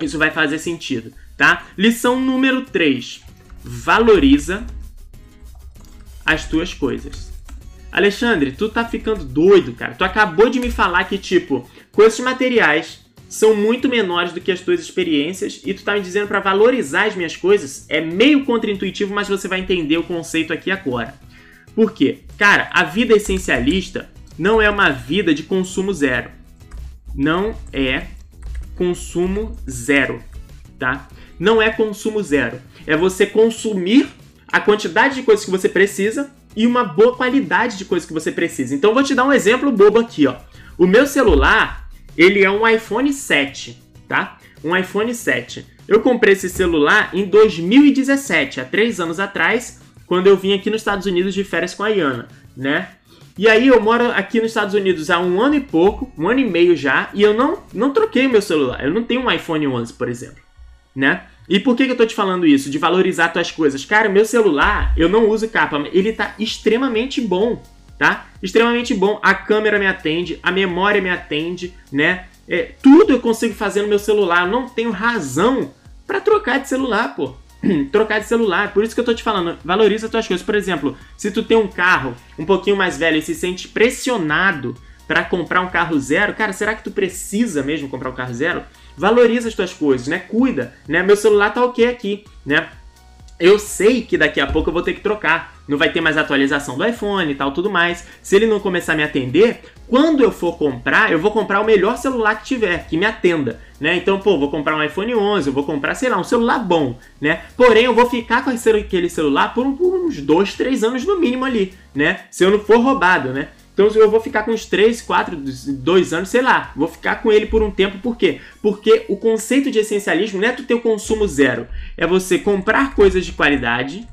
isso vai fazer sentido, tá? Lição número 3. Valoriza as tuas coisas. Alexandre, tu tá ficando doido, cara. Tu acabou de me falar que, tipo, coisas materiais são muito menores do que as tuas experiências e tu tá me dizendo para valorizar as minhas coisas, é meio contraintuitivo, mas você vai entender o conceito aqui agora. Por quê? Cara, a vida essencialista não é uma vida de consumo zero. Não é consumo zero, tá? Não é consumo zero. É você consumir a quantidade de coisas que você precisa e uma boa qualidade de coisas que você precisa. Então vou te dar um exemplo bobo aqui, ó. O meu celular, ele é um iPhone 7, tá? Um iPhone 7. Eu comprei esse celular em 2017, há três anos atrás, quando eu vim aqui nos Estados Unidos de férias com a Iana, né? E aí eu moro aqui nos Estados Unidos há um ano e pouco, um ano e meio já, e eu não, não troquei meu celular. Eu não tenho um iPhone 11, por exemplo, né? E por que, que eu tô te falando isso? De valorizar tuas coisas. Cara, meu celular, eu não uso capa, ele tá extremamente bom tá? Extremamente bom. A câmera me atende, a memória me atende, né? É, tudo eu consigo fazer no meu celular. Não tenho razão para trocar de celular, pô. trocar de celular. Por isso que eu tô te falando, valoriza as tuas coisas. Por exemplo, se tu tem um carro um pouquinho mais velho e se sente pressionado para comprar um carro zero, cara, será que tu precisa mesmo comprar um carro zero? Valoriza as tuas coisas, né? Cuida, né? Meu celular tá ok aqui, né? Eu sei que daqui a pouco eu vou ter que trocar. Não vai ter mais atualização do iPhone e tal, tudo mais. Se ele não começar a me atender, quando eu for comprar, eu vou comprar o melhor celular que tiver, que me atenda, né? Então, pô, vou comprar um iPhone 11, eu vou comprar, sei lá, um celular bom, né? Porém, eu vou ficar com aquele celular por, uns 2, 3 anos no mínimo ali, né? Se eu não for roubado, né? Então eu vou ficar com uns 3, 4, 2 anos, sei lá. Vou ficar com ele por um tempo, por quê? Porque o conceito de essencialismo não é tu ter o consumo zero. É você comprar coisas de qualidade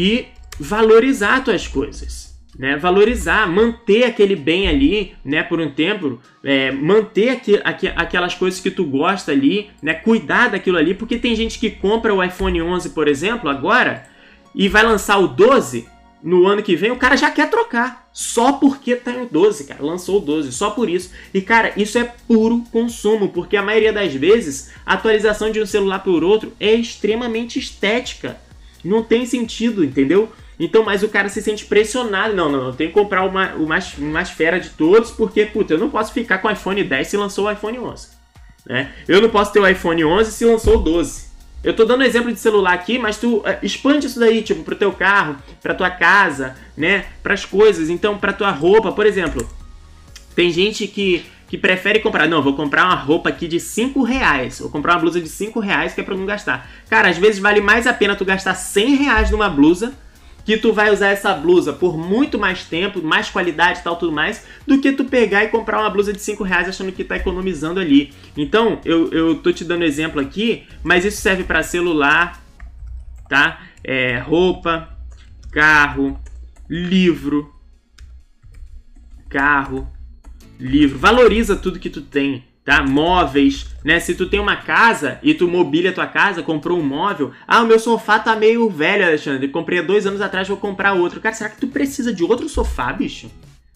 e valorizar as tuas coisas. Né, valorizar, manter aquele bem ali, né, por um tempo, é, manter aqu aqu aquelas coisas que tu gosta ali, né, cuidar daquilo ali, porque tem gente que compra o iPhone 11, por exemplo, agora, e vai lançar o 12, no ano que vem, o cara já quer trocar. Só porque tá em 12, cara. Lançou o 12, só por isso. E, cara, isso é puro consumo, porque a maioria das vezes a atualização de um celular por outro é extremamente estética. Não tem sentido, entendeu? Então, mas o cara se sente pressionado. Não, não, não. Tem que comprar o mais, o mais, mais fera de todos, porque, puta, eu não posso ficar com o iPhone 10 se lançou o iPhone 11. Né? Eu não posso ter o iPhone 11 se lançou o 12. Eu tô dando exemplo de celular aqui, mas tu uh, expande isso daí, tipo, pro teu carro, pra tua casa, né? Pras coisas, então, pra tua roupa, por exemplo. Tem gente que, que prefere comprar. Não, vou comprar uma roupa aqui de 5 reais. Vou comprar uma blusa de 5 reais que é pra não gastar. Cara, às vezes vale mais a pena tu gastar 100 reais numa blusa que tu vai usar essa blusa por muito mais tempo, mais qualidade e tal, tudo mais, do que tu pegar e comprar uma blusa de 5 reais achando que tá economizando ali. Então, eu, eu tô te dando exemplo aqui, mas isso serve para celular, tá? É, roupa, carro, livro, carro, livro. Valoriza tudo que tu tem tá? Móveis, né? Se tu tem uma casa e tu mobília a tua casa, comprou um móvel, ah, o meu sofá tá meio velho, Alexandre, comprei há dois anos atrás, vou comprar outro. Cara, será que tu precisa de outro sofá, bicho?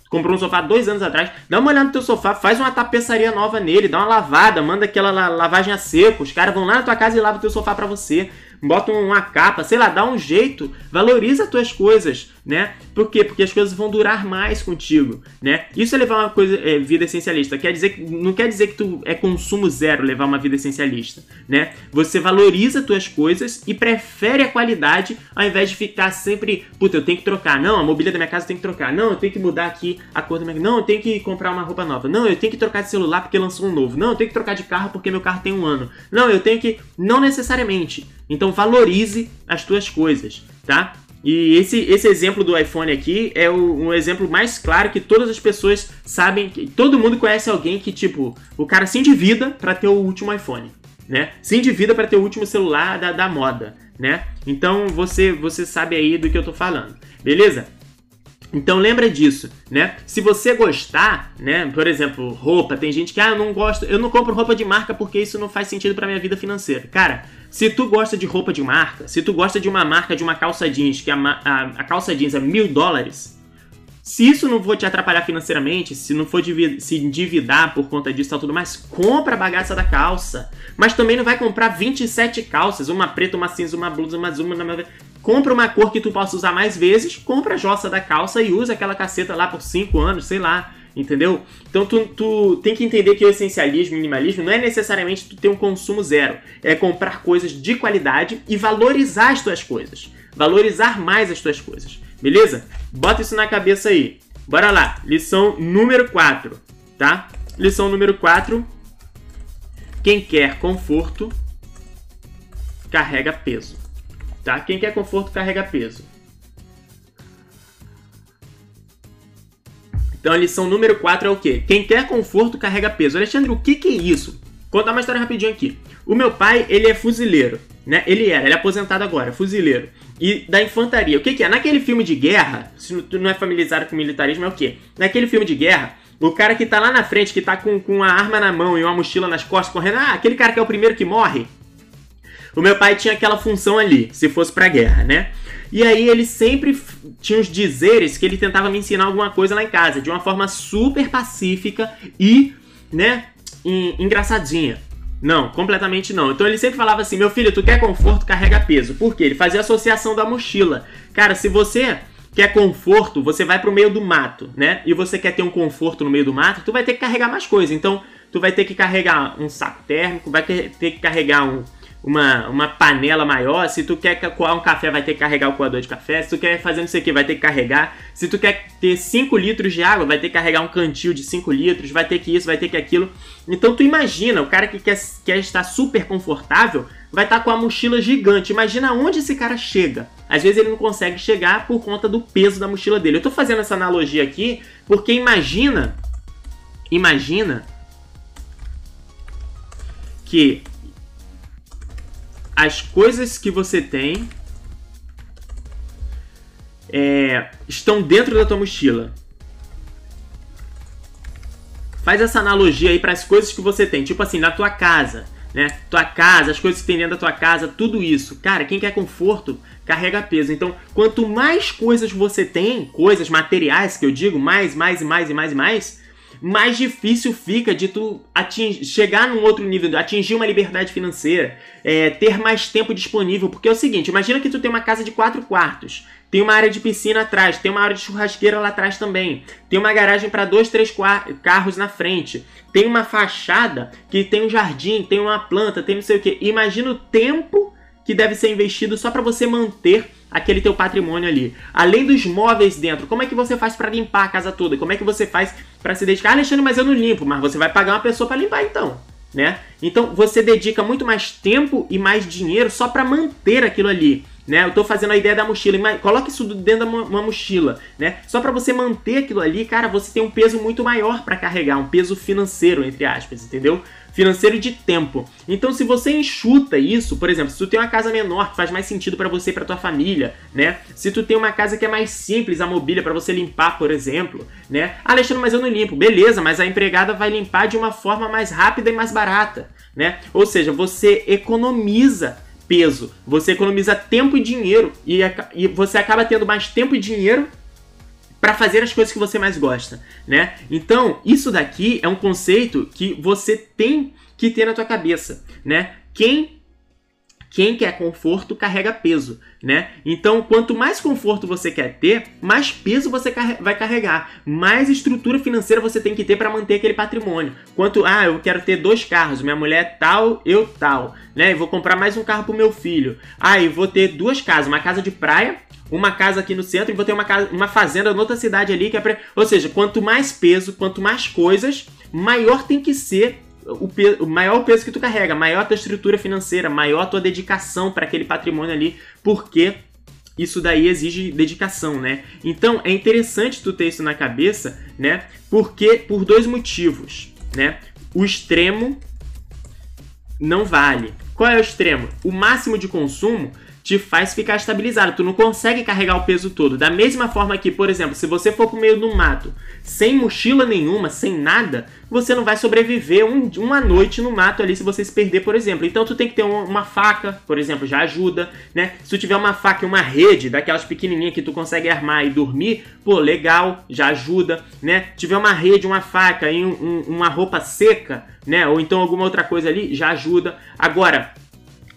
Comprou um sofá dois anos atrás, dá uma olhada no teu sofá, faz uma tapeçaria nova nele, dá uma lavada, manda aquela lavagem a seco, os caras vão lá na tua casa e lavam teu sofá pra você bota uma capa, sei lá, dá um jeito, valoriza as tuas coisas, né? Por quê? Porque as coisas vão durar mais contigo, né? Isso é levar uma coisa, é, vida essencialista. Quer dizer não quer dizer que tu é consumo zero levar uma vida essencialista, né? Você valoriza as tuas coisas e prefere a qualidade ao invés de ficar sempre, puta, eu tenho que trocar. Não, a mobília da minha casa tem que trocar. Não, eu tenho que mudar aqui a cor da minha Não, eu tenho que comprar uma roupa nova. Não, eu tenho que trocar de celular porque lançou um novo. Não, eu tenho que trocar de carro porque meu carro tem um ano. Não, eu tenho que. Não necessariamente. Então valorize as tuas coisas, tá? E esse, esse exemplo do iPhone aqui é o, um exemplo mais claro que todas as pessoas sabem, que todo mundo conhece alguém que, tipo, o cara se endivida para ter o último iPhone, né? Se endivida para ter o último celular da, da moda, né? Então você, você sabe aí do que eu tô falando, beleza? Então lembra disso, né? Se você gostar, né? Por exemplo, roupa, tem gente que ah, eu não gosto, eu não compro roupa de marca porque isso não faz sentido para minha vida financeira. Cara, se tu gosta de roupa de marca, se tu gosta de uma marca de uma calça jeans, que a, a, a calça jeans é mil dólares, se isso não for te atrapalhar financeiramente, se não for se endividar por conta disso e tudo mais, compra a bagaça da calça. Mas também não vai comprar 27 calças, uma preta, uma cinza, uma blusa, uma azul, uma compra uma cor que tu possa usar mais vezes, compra a jossa da calça e usa aquela caceta lá por 5 anos, sei lá. Entendeu? Então tu, tu tem que entender que o essencialismo, minimalismo, não é necessariamente tu ter um consumo zero. É comprar coisas de qualidade e valorizar as tuas coisas. Valorizar mais as tuas coisas. Beleza? Bota isso na cabeça aí. Bora lá. Lição número 4, tá? Lição número 4. Quem quer conforto carrega peso tá? Quem quer conforto carrega peso. Então a lição número 4 é o quê? Quem quer conforto carrega peso. Alexandre, o que, que é isso? Contar uma história rapidinho aqui. O meu pai, ele é fuzileiro, né? Ele era, ele é aposentado agora, fuzileiro. E da infantaria. O que, que é? Naquele filme de guerra, se tu não é familiarizado com militarismo, é o quê? Naquele filme de guerra, o cara que tá lá na frente, que tá com, com a arma na mão e uma mochila nas costas, correndo, ah, aquele cara que é o primeiro que morre, o meu pai tinha aquela função ali, se fosse pra guerra, né? E aí ele sempre tinha os dizeres que ele tentava me ensinar alguma coisa lá em casa, de uma forma super pacífica e, né, engraçadinha. Não, completamente não. Então ele sempre falava assim: meu filho, tu quer conforto, carrega peso. Por quê? Ele fazia associação da mochila. Cara, se você quer conforto, você vai pro meio do mato, né? E você quer ter um conforto no meio do mato, tu vai ter que carregar mais coisa. Então, tu vai ter que carregar um saco térmico, vai ter que carregar um, uma, uma panela maior. Se tu quer coar um café, vai ter que carregar o coador de café. Se tu quer fazer não sei o que, vai ter que carregar. Se tu quer ter 5 litros de água, vai ter que carregar um cantil de 5 litros. Vai ter que isso, vai ter que aquilo. Então tu imagina, o cara que quer, quer estar super confortável vai estar com a mochila gigante. Imagina onde esse cara chega. Às vezes ele não consegue chegar por conta do peso da mochila dele. Eu tô fazendo essa analogia aqui porque imagina, imagina que as coisas que você tem é, estão dentro da tua mochila. Faz essa analogia aí para as coisas que você tem, tipo assim, na tua casa, né? Tua casa, as coisas que tem dentro da tua casa, tudo isso. Cara, quem quer conforto, carrega peso. Então, quanto mais coisas você tem, coisas materiais que eu digo, mais, mais e mais e mais e mais, mais difícil fica de tu atingir, chegar num outro nível, atingir uma liberdade financeira, é, ter mais tempo disponível. Porque é o seguinte, imagina que tu tem uma casa de quatro quartos, tem uma área de piscina atrás, tem uma área de churrasqueira lá atrás também, tem uma garagem para dois, três carros na frente, tem uma fachada que tem um jardim, tem uma planta, tem não sei o que. Imagina o tempo que deve ser investido só para você manter aquele teu patrimônio ali. Além dos móveis dentro, como é que você faz para limpar a casa toda? Como é que você faz para se dedicar? Ah, Alexandre, mas eu não limpo, mas você vai pagar uma pessoa para limpar então, né? Então você dedica muito mais tempo e mais dinheiro só para manter aquilo ali. Né? Eu estou fazendo a ideia da mochila, mas coloque isso dentro de uma mochila, né? Só para você manter aquilo ali, cara, você tem um peso muito maior para carregar, um peso financeiro entre aspas, entendeu? Financeiro e de tempo. Então, se você enxuta isso, por exemplo, se tu tem uma casa menor que faz mais sentido para você e para tua família, né? Se tu tem uma casa que é mais simples, a mobília para você limpar, por exemplo, né? Ah, Alexandre, mas eu não limpo. Beleza, mas a empregada vai limpar de uma forma mais rápida e mais barata, né? Ou seja, você economiza peso, você economiza tempo e dinheiro e, e você acaba tendo mais tempo e dinheiro para fazer as coisas que você mais gosta, né? Então, isso daqui é um conceito que você tem que ter na tua cabeça, né? Quem quem quer conforto carrega peso, né? Então, quanto mais conforto você quer ter, mais peso você vai carregar, mais estrutura financeira você tem que ter para manter aquele patrimônio. Quanto, ah, eu quero ter dois carros, minha mulher é tal, eu tal, né? E vou comprar mais um carro pro meu filho. Ah, vou ter duas casas, uma casa de praia uma casa aqui no centro e vou ter uma, casa, uma fazenda em outra cidade ali que é pra... Ou seja, quanto mais peso, quanto mais coisas, maior tem que ser o, pe... o maior peso que tu carrega, maior a tua estrutura financeira, maior a tua dedicação para aquele patrimônio ali, porque isso daí exige dedicação, né? Então é interessante tu ter isso na cabeça, né? Porque por dois motivos, né? O extremo não vale. Qual é o extremo? O máximo de consumo te faz ficar estabilizado. Tu não consegue carregar o peso todo. Da mesma forma que, por exemplo, se você for pro meio do mato, sem mochila nenhuma, sem nada, você não vai sobreviver um, uma noite no mato ali se você se perder, por exemplo. Então tu tem que ter uma, uma faca, por exemplo, já ajuda, né? Se tu tiver uma faca e uma rede, daquelas pequenininhas que tu consegue armar e dormir, pô, legal, já ajuda, né? Tiver uma rede, uma faca e um, um, uma roupa seca, né? Ou então alguma outra coisa ali, já ajuda. Agora,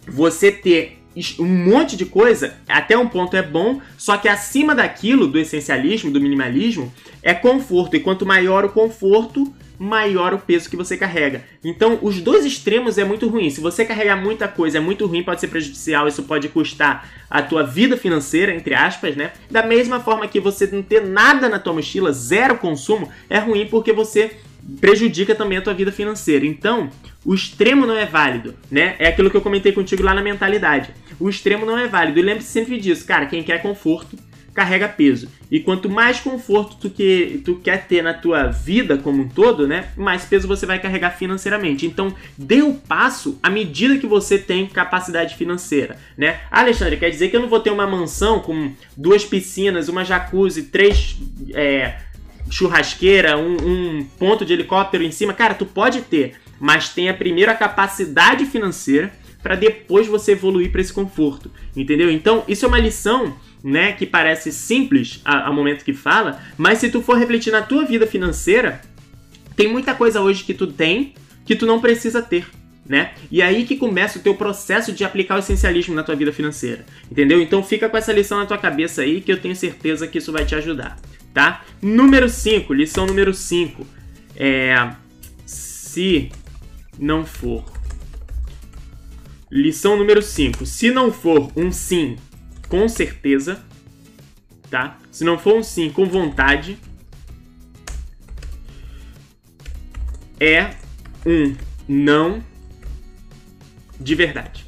você ter um monte de coisa, até um ponto é bom, só que acima daquilo, do essencialismo, do minimalismo, é conforto. E quanto maior o conforto, maior o peso que você carrega. Então, os dois extremos é muito ruim. Se você carregar muita coisa, é muito ruim, pode ser prejudicial, isso pode custar a tua vida financeira, entre aspas, né? Da mesma forma que você não ter nada na tua mochila, zero consumo, é ruim porque você prejudica também a tua vida financeira. Então, o extremo não é válido, né? É aquilo que eu comentei contigo lá na mentalidade. O extremo não é válido. E lembre-se sempre disso, cara. Quem quer conforto, carrega peso. E quanto mais conforto tu, que, tu quer ter na tua vida como um todo, né? Mais peso você vai carregar financeiramente. Então, dê o um passo à medida que você tem capacidade financeira, né? Ah, Alexandre, quer dizer que eu não vou ter uma mansão com duas piscinas, uma jacuzzi, três. É, churrasqueira, um, um ponto de helicóptero em cima, cara, tu pode ter, mas tenha primeiro a capacidade financeira para depois você evoluir para esse conforto, entendeu? Então, isso é uma lição, né, que parece simples ao momento que fala, mas se tu for refletir na tua vida financeira, tem muita coisa hoje que tu tem que tu não precisa ter né? E aí que começa o teu processo de aplicar o essencialismo na tua vida financeira, entendeu? Então fica com essa lição na tua cabeça aí que eu tenho certeza que isso vai te ajudar, tá? Número 5, lição número 5. É se não for Lição número 5. Se não for um sim com certeza, tá? Se não for um sim com vontade, é um não de verdade,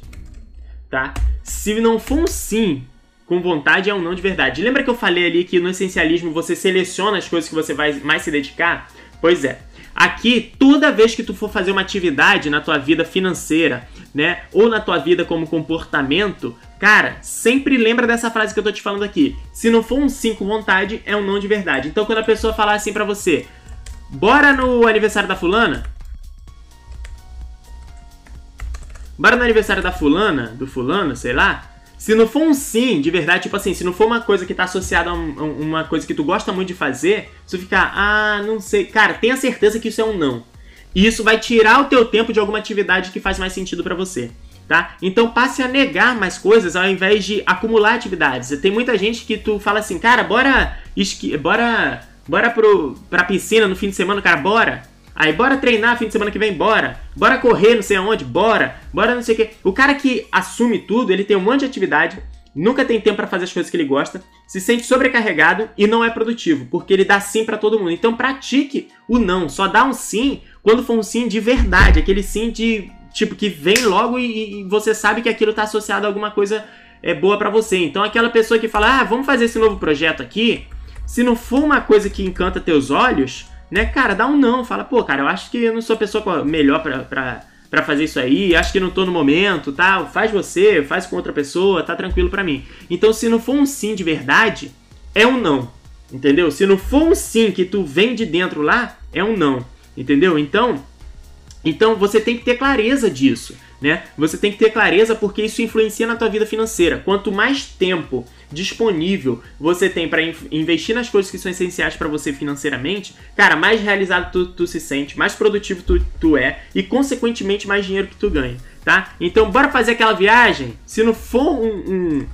tá? Se não for um sim com vontade, é um não de verdade. Lembra que eu falei ali que no essencialismo você seleciona as coisas que você vai mais se dedicar? Pois é. Aqui, toda vez que tu for fazer uma atividade na tua vida financeira, né, ou na tua vida como comportamento, cara, sempre lembra dessa frase que eu tô te falando aqui. Se não for um sim com vontade, é um não de verdade. Então, quando a pessoa falar assim para você, bora no aniversário da fulana? Bora no aniversário da fulana, do fulano, sei lá, se não for um sim, de verdade, tipo assim, se não for uma coisa que tá associada a, um, uma coisa que tu gosta muito de fazer, se tu ficar, ah, não sei, cara, tenha certeza que isso é um não. E isso vai tirar o teu tempo de alguma atividade que faz mais sentido para você. Tá? Então passe a negar mais coisas ao invés de acumular atividades. Tem muita gente que tu fala assim, cara, bora esqui, bora, bora pro, pra piscina no fim de semana, cara, bora. Aí, bora treinar fim de semana que vem, bora. Bora correr não sei aonde, bora. Bora não sei o que. O cara que assume tudo, ele tem um monte de atividade, nunca tem tempo para fazer as coisas que ele gosta, se sente sobrecarregado e não é produtivo, porque ele dá sim para todo mundo. Então pratique o não, só dá um sim quando for um sim de verdade, aquele sim de tipo que vem logo e, e você sabe que aquilo tá associado a alguma coisa é boa para você. Então aquela pessoa que fala: "Ah, vamos fazer esse novo projeto aqui", se não for uma coisa que encanta teus olhos, né, cara, dá um não. Fala, pô, cara, eu acho que eu não sou a pessoa melhor pra, pra, pra fazer isso aí, acho que não tô no momento, tá? Faz você, faz com outra pessoa, tá tranquilo pra mim. Então, se não for um sim de verdade, é um não. Entendeu? Se não for um sim que tu vem de dentro lá, é um não. Entendeu? Então, então você tem que ter clareza disso, né? Você tem que ter clareza porque isso influencia na tua vida financeira. Quanto mais tempo disponível você tem para investir nas coisas que são essenciais para você financeiramente, cara, mais realizado tu, tu se sente, mais produtivo tu, tu é e, consequentemente, mais dinheiro que tu ganha, tá? Então, bora fazer aquela viagem? Se não for um, um,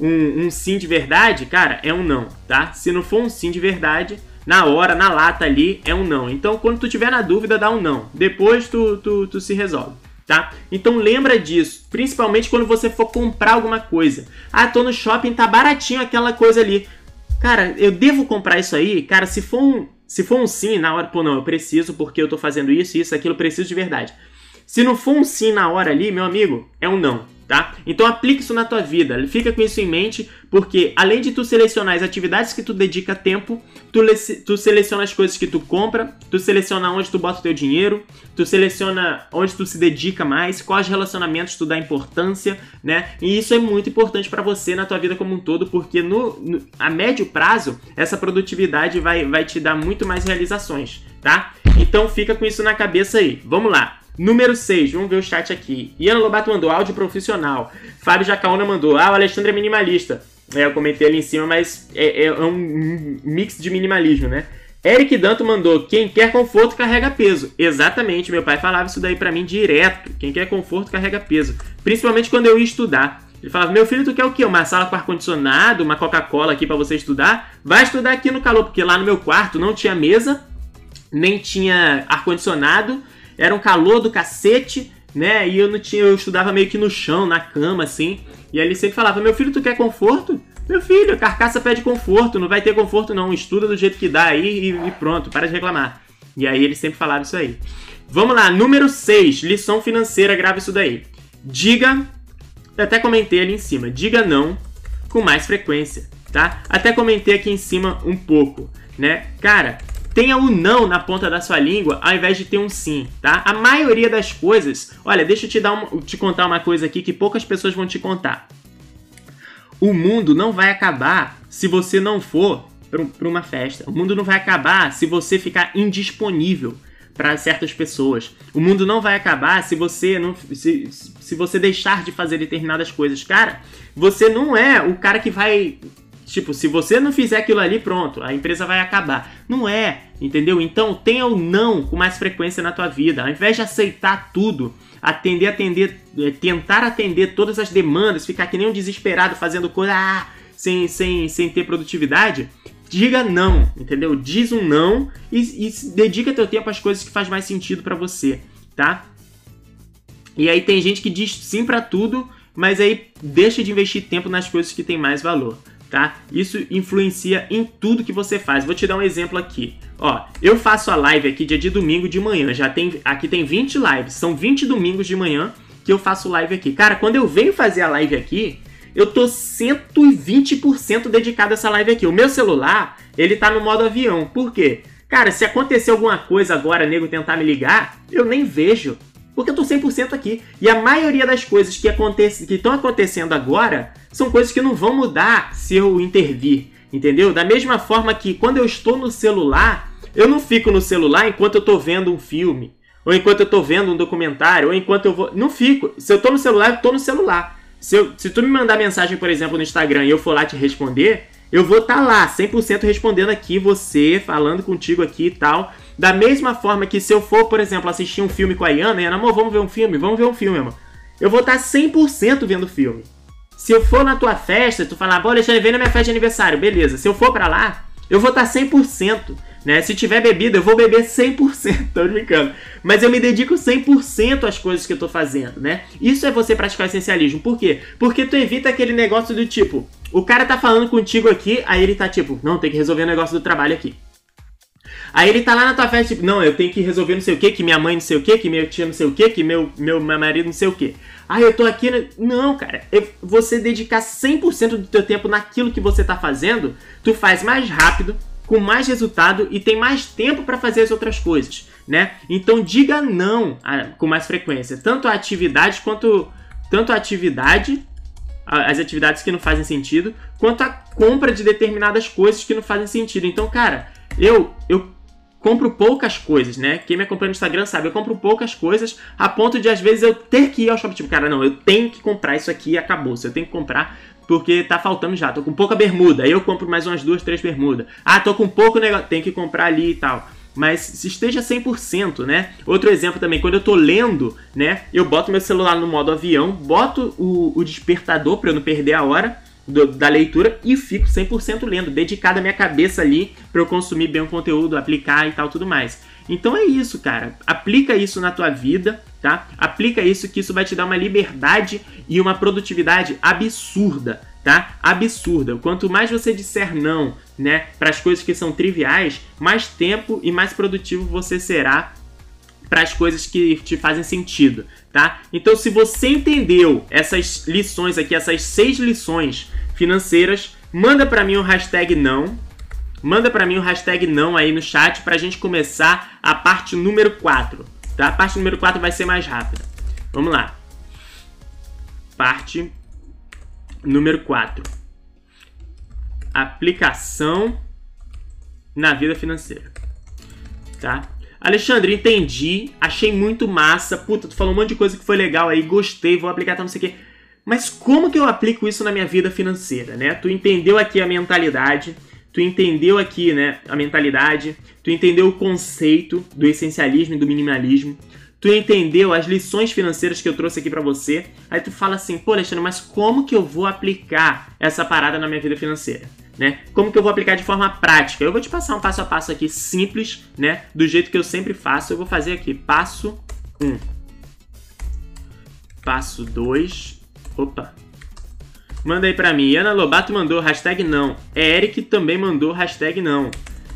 um, um sim de verdade, cara, é um não, tá? Se não for um sim de verdade, na hora, na lata ali, é um não. Então, quando tu tiver na dúvida, dá um não. Depois tu, tu, tu se resolve tá? Então lembra disso, principalmente quando você for comprar alguma coisa. Ah, tô no shopping, tá baratinho aquela coisa ali. Cara, eu devo comprar isso aí? Cara, se for um, se for um sim na hora, pô, não, eu preciso porque eu tô fazendo isso, isso, aquilo, preciso de verdade. Se não for um sim na hora ali, meu amigo, é um não tá? Então aplique isso na tua vida, fica com isso em mente, porque além de tu selecionar as atividades que tu dedica tempo, tu, tu seleciona as coisas que tu compra, tu seleciona onde tu bota o teu dinheiro, tu seleciona onde tu se dedica mais, quais relacionamentos tu dá importância, né? E isso é muito importante para você na tua vida como um todo, porque no, no, a médio prazo, essa produtividade vai, vai te dar muito mais realizações, tá? Então fica com isso na cabeça aí. Vamos lá. Número 6, vamos ver o chat aqui. Ian Lobato mandou áudio profissional. Fábio Jacaúna mandou, ah, o Alexandre é minimalista. É, eu comentei ali em cima, mas é, é, um mix de minimalismo, né? Eric Danto mandou, quem quer conforto carrega peso. Exatamente, meu pai falava isso daí para mim direto. Quem quer conforto carrega peso. Principalmente quando eu ia estudar. Ele falava, meu filho, tu quer o quê? Uma sala com ar-condicionado, uma Coca-Cola aqui para você estudar? Vai estudar aqui no calor, porque lá no meu quarto não tinha mesa, nem tinha ar-condicionado era um calor do cacete, né? E eu não tinha, eu estudava meio que no chão, na cama, assim. E ele sempre falava: Meu filho, tu quer conforto? Meu filho, carcaça pede conforto, não vai ter conforto não. Estuda do jeito que dá aí e, pronto, para de reclamar. E aí ele sempre falava isso aí. Vamos lá, número 6, lição financeira, grava isso daí. Diga, até comentei ali em cima, diga não com mais frequência, tá? Até comentei aqui em cima um pouco, né? Cara, Tenha o um não na ponta da sua língua ao invés de ter um sim, tá? A maioria das coisas. Olha, deixa eu te, dar te contar uma coisa aqui que poucas pessoas vão te contar. O mundo não vai acabar se você não for para uma festa. O mundo não vai acabar se você ficar indisponível para certas pessoas. O mundo não vai acabar se você não se, se você deixar de fazer determinadas coisas. Cara, você não é o cara que vai tipo, se você não fizer aquilo ali, pronto, a empresa vai acabar. Não é, entendeu? Então tenha o não com mais frequência na tua vida. Ao invés de aceitar tudo, atender, atender, é, tentar atender todas as demandas, ficar que nem um desesperado fazendo coisa ah, sem, sem, sem ter produtividade, diga não, entendeu? Diz um não e, e dedica teu tempo às coisas que faz mais sentido para você, tá? E aí tem gente que diz sim para tudo, mas aí deixa de investir tempo nas coisas que tem mais valor, tá? Isso influencia em tudo que você faz. Vou te dar um exemplo aqui. Ó, eu faço a live aqui dia de domingo de manhã, já tem aqui tem 20 lives, são 20 domingos de manhã que eu faço live aqui. Cara, quando eu venho fazer a live aqui, eu tô 120% dedicado a essa live aqui. O meu celular, ele tá no modo avião. Por quê? Cara, se acontecer alguma coisa agora, nego tentar me ligar, eu nem vejo. Porque eu tô 100% aqui. E a maioria das coisas que estão que acontecendo agora são coisas que não vão mudar se eu intervir. Entendeu? Da mesma forma que quando eu estou no celular, eu não fico no celular enquanto eu tô vendo um filme. Ou enquanto eu tô vendo um documentário. Ou enquanto eu vou. Não fico. Se eu tô no celular, eu tô no celular. Se, eu, se tu me mandar mensagem, por exemplo, no Instagram e eu for lá te responder, eu vou estar tá lá, 100% respondendo aqui você, falando contigo aqui e tal. Da mesma forma que se eu for, por exemplo, assistir um filme com a Iana, Iana, amor, vamos ver um filme? Vamos ver um filme, amor. Eu vou estar 100% vendo filme. Se eu for na tua festa, tu falar, pô, Alexandre, vem na minha festa de aniversário, beleza. Se eu for para lá, eu vou estar 100%. Né? Se tiver bebida, eu vou beber 100%, tô brincando. Mas eu me dedico 100% às coisas que eu tô fazendo, né? Isso é você praticar essencialismo. Por quê? Porque tu evita aquele negócio do tipo, o cara tá falando contigo aqui, aí ele tá tipo, não, tem que resolver o negócio do trabalho aqui. Aí ele tá lá na tua festa, tipo, não, eu tenho que resolver não sei o que, que minha mãe não sei o que, que meu tio não sei o que, que meu, meu, meu marido não sei o que. Ah, eu tô aqui. No... Não, cara. Você dedicar 100% do teu tempo naquilo que você tá fazendo, tu faz mais rápido, com mais resultado e tem mais tempo para fazer as outras coisas, né? Então diga não a, com mais frequência, tanto a atividade quanto tanto a atividade as atividades que não fazem sentido, quanto a compra de determinadas coisas que não fazem sentido. Então, cara, eu eu compro poucas coisas, né? Quem me acompanha no Instagram sabe, eu compro poucas coisas a ponto de às vezes eu ter que ir ao shopping. Tipo, cara, não, eu tenho que comprar isso aqui e acabou. Se eu tenho que comprar porque tá faltando já. Tô com pouca bermuda, aí eu compro mais umas duas, três bermudas. Ah, tô com pouco negócio, tem que comprar ali e tal. Mas se esteja 100%, né? Outro exemplo também, quando eu tô lendo, né? Eu boto meu celular no modo avião, boto o, o despertador para eu não perder a hora do, da leitura e fico 100% lendo, dedicado a minha cabeça ali para eu consumir bem o conteúdo, aplicar e tal, tudo mais. Então é isso, cara. Aplica isso na tua vida, tá? Aplica isso que isso vai te dar uma liberdade e uma produtividade absurda, tá? Absurda. Quanto mais você disser não, né, para as coisas que são triviais, mais tempo e mais produtivo você será para as coisas que te fazem sentido, tá? Então, se você entendeu essas lições aqui, essas seis lições financeiras, manda para mim o hashtag não. Manda para mim o hashtag não aí no chat para a gente começar a parte número 4, tá? A parte número 4 vai ser mais rápida. Vamos lá. Parte número 4. Aplicação na vida financeira. Tá? Alexandre, entendi, achei muito massa. Puta, tu falou um monte de coisa que foi legal aí, gostei, vou aplicar, tá, não sei o quê. Mas como que eu aplico isso na minha vida financeira, né? Tu entendeu aqui a mentalidade, tu entendeu aqui, né, a mentalidade, tu entendeu o conceito do essencialismo e do minimalismo, tu entendeu as lições financeiras que eu trouxe aqui para você. Aí tu fala assim, pô, Alexandre, mas como que eu vou aplicar essa parada na minha vida financeira? Né? Como que eu vou aplicar de forma prática? Eu vou te passar um passo a passo aqui simples, né? Do jeito que eu sempre faço. Eu vou fazer aqui passo 1. Um. Passo 2. Opa. Manda aí pra mim. Ana Lobato mandou hashtag não. Eric também mandou hashtag não,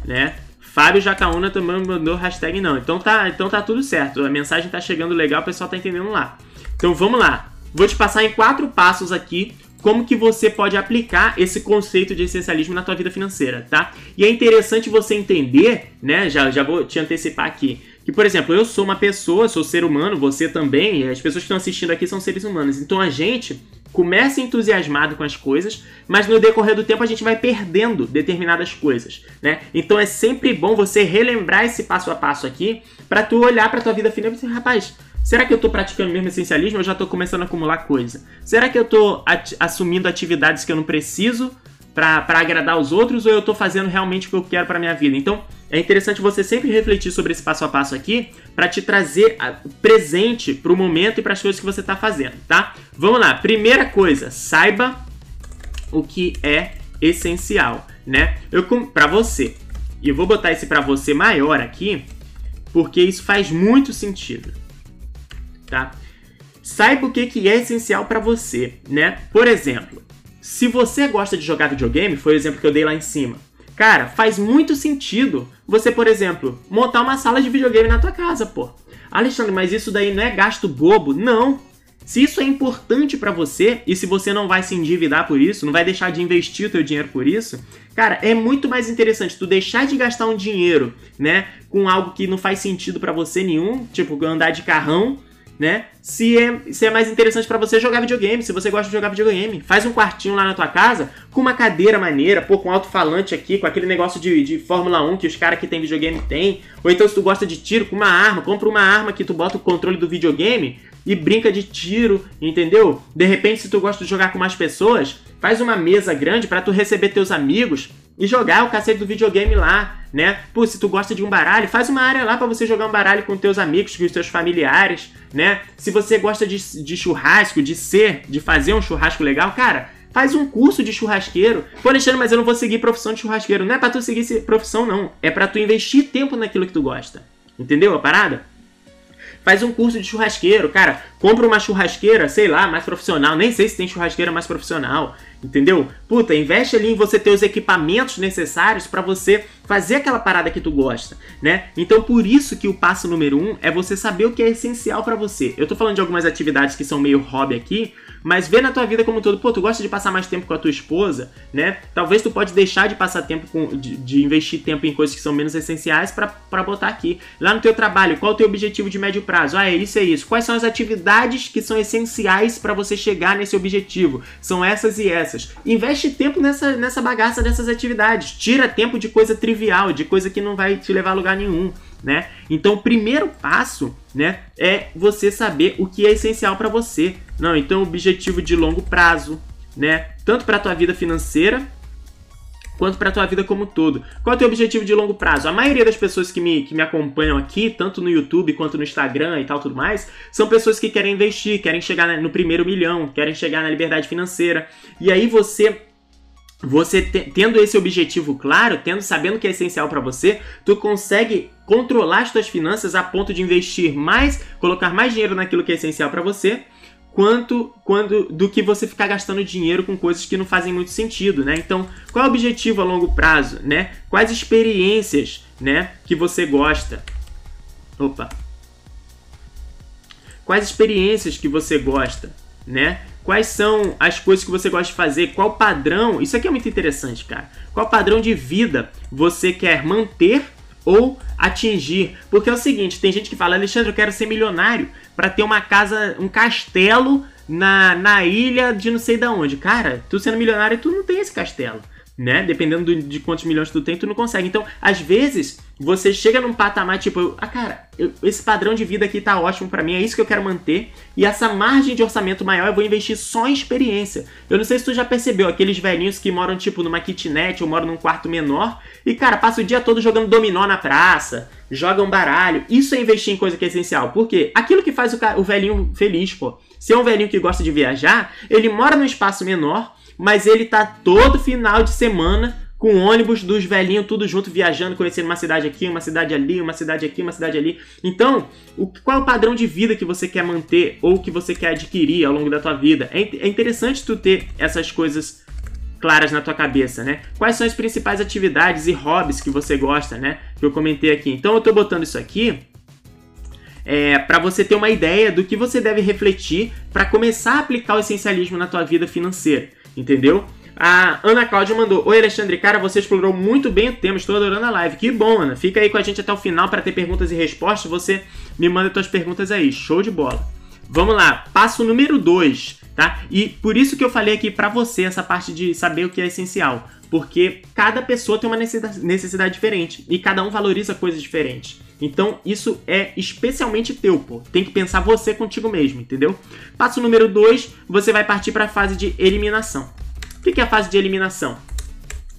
né? Fábio Jacaúna também mandou hashtag não. Então tá, então tá tudo certo. A mensagem tá chegando legal, o pessoal tá entendendo lá. Então vamos lá. Vou te passar em quatro passos aqui como que você pode aplicar esse conceito de essencialismo na tua vida financeira, tá? E é interessante você entender, né? Já, já vou te antecipar aqui. Que, por exemplo, eu sou uma pessoa, sou ser humano, você também, as pessoas que estão assistindo aqui são seres humanos. Então a gente começa entusiasmado com as coisas, mas no decorrer do tempo a gente vai perdendo determinadas coisas, né? Então é sempre bom você relembrar esse passo a passo aqui para tu olhar para tua vida financeira e dizer, rapaz, Será que eu estou praticando mesmo essencialismo ou já estou começando a acumular coisa? Será que eu estou at assumindo atividades que eu não preciso para agradar os outros ou eu tô fazendo realmente o que eu quero para minha vida? Então, é interessante você sempre refletir sobre esse passo a passo aqui para te trazer presente para o momento e para as coisas que você está fazendo, tá? Vamos lá. Primeira coisa, saiba o que é essencial, né? Eu para você. E eu vou botar esse para você maior aqui, porque isso faz muito sentido, tá? Saiba o que, que é essencial para você, né? Por exemplo, se você gosta de jogar videogame, foi o exemplo que eu dei lá em cima. Cara, faz muito sentido você, por exemplo, montar uma sala de videogame na tua casa, pô. Alexandre, mas isso daí não é gasto bobo? Não. Se isso é importante para você e se você não vai se endividar por isso, não vai deixar de investir o teu dinheiro por isso, cara, é muito mais interessante tu deixar de gastar um dinheiro, né, com algo que não faz sentido para você nenhum, tipo andar de carrão, né? Se é, se é mais interessante para você jogar videogame, se você gosta de jogar videogame. Faz um quartinho lá na tua casa com uma cadeira maneira, pô, com alto-falante aqui, com aquele negócio de, de Fórmula 1 que os caras que tem videogame tem. Ou então se tu gosta de tiro, com uma arma, compra uma arma que tu bota o controle do videogame e brinca de tiro, entendeu? De repente, se tu gosta de jogar com mais pessoas, faz uma mesa grande para tu receber teus amigos e jogar o cacete do videogame lá, né? Pô, se tu gosta de um baralho, faz uma área lá para você jogar um baralho com teus amigos, com os teus familiares, né? Se você gosta de, de churrasco, de ser, de fazer um churrasco legal, cara, faz um curso de churrasqueiro. Pô, Alexandre, mas eu não vou seguir profissão de churrasqueiro. Não é pra tu seguir profissão, não. É pra tu investir tempo naquilo que tu gosta. Entendeu a parada? Faz um curso de churrasqueiro, cara. Compra uma churrasqueira, sei lá, mais profissional. Nem sei se tem churrasqueira mais profissional. Entendeu? Puta, investe ali em você ter os equipamentos necessários para você fazer aquela parada que tu gosta, né? Então por isso que o passo número um é você saber o que é essencial para você. Eu tô falando de algumas atividades que são meio hobby aqui, mas vê na tua vida como um todo, pô, tu gosta de passar mais tempo com a tua esposa, né? Talvez tu pode deixar de passar tempo com, de, de investir tempo em coisas que são menos essenciais para botar aqui. Lá no teu trabalho, qual é o teu objetivo de médio prazo? Ah, é isso, é isso. Quais são as atividades que são essenciais para você chegar nesse objetivo? São essas e essas. Investe tempo nessa, nessa bagaça dessas atividades. Tira tempo de coisa trivial, de coisa que não vai te levar a lugar nenhum né? Então, o primeiro passo, né, é você saber o que é essencial para você. Não, então objetivo de longo prazo, né? Tanto para tua vida financeira quanto para tua vida como todo. Qual é o teu objetivo de longo prazo? A maioria das pessoas que me, que me acompanham aqui, tanto no YouTube quanto no Instagram e tal tudo mais, são pessoas que querem investir, querem chegar no primeiro milhão, querem chegar na liberdade financeira. E aí você você te, tendo esse objetivo claro, tendo sabendo que é essencial para você, tu consegue controlar as tuas finanças a ponto de investir mais, colocar mais dinheiro naquilo que é essencial para você, quanto quando do que você ficar gastando dinheiro com coisas que não fazem muito sentido, né? Então, qual é o objetivo a longo prazo, né? Quais experiências, né, que você gosta? Opa. Quais experiências que você gosta, né? Quais são as coisas que você gosta de fazer? Qual padrão? Isso aqui é muito interessante, cara. Qual padrão de vida você quer manter ou atingir? Porque é o seguinte, tem gente que fala, Alexandre, eu quero ser milionário para ter uma casa, um castelo na, na ilha de não sei da onde. Cara, tu sendo milionário, tu não tem esse castelo né? Dependendo de quantos milhões tu tem, tu não consegue. Então, às vezes, você chega num patamar tipo, ah, cara, eu, esse padrão de vida aqui tá ótimo para mim, é isso que eu quero manter. E essa margem de orçamento maior eu vou investir só em experiência. Eu não sei se tu já percebeu, aqueles velhinhos que moram, tipo, numa kitnet ou moram num quarto menor e, cara, passa o dia todo jogando dominó na praça, jogam baralho. Isso é investir em coisa que é essencial. Por quê? Aquilo que faz o, o velhinho feliz, pô. Se é um velhinho que gosta de viajar, ele mora num espaço menor mas ele tá todo final de semana com ônibus dos velhinhos tudo junto viajando, conhecendo uma cidade aqui, uma cidade ali, uma cidade aqui, uma cidade ali. Então, o, qual é o padrão de vida que você quer manter ou que você quer adquirir ao longo da tua vida? É, é interessante tu ter essas coisas claras na tua cabeça, né? Quais são as principais atividades e hobbies que você gosta, né? Que eu comentei aqui. Então, eu tô botando isso aqui é, para você ter uma ideia do que você deve refletir para começar a aplicar o essencialismo na tua vida financeira entendeu? A Ana Cláudia mandou: Oi, Alexandre, cara, você explorou muito bem o tema, estou adorando a live. Que bom, Ana. Fica aí com a gente até o final para ter perguntas e respostas. Você me manda suas perguntas aí. Show de bola. Vamos lá, passo número 2, tá? E por isso que eu falei aqui para você essa parte de saber o que é essencial. Porque cada pessoa tem uma necessidade diferente e cada um valoriza coisas diferentes. Então, isso é especialmente teu, pô. Tem que pensar você contigo mesmo, entendeu? Passo número 2, você vai partir para a fase de eliminação. O que é a fase de eliminação?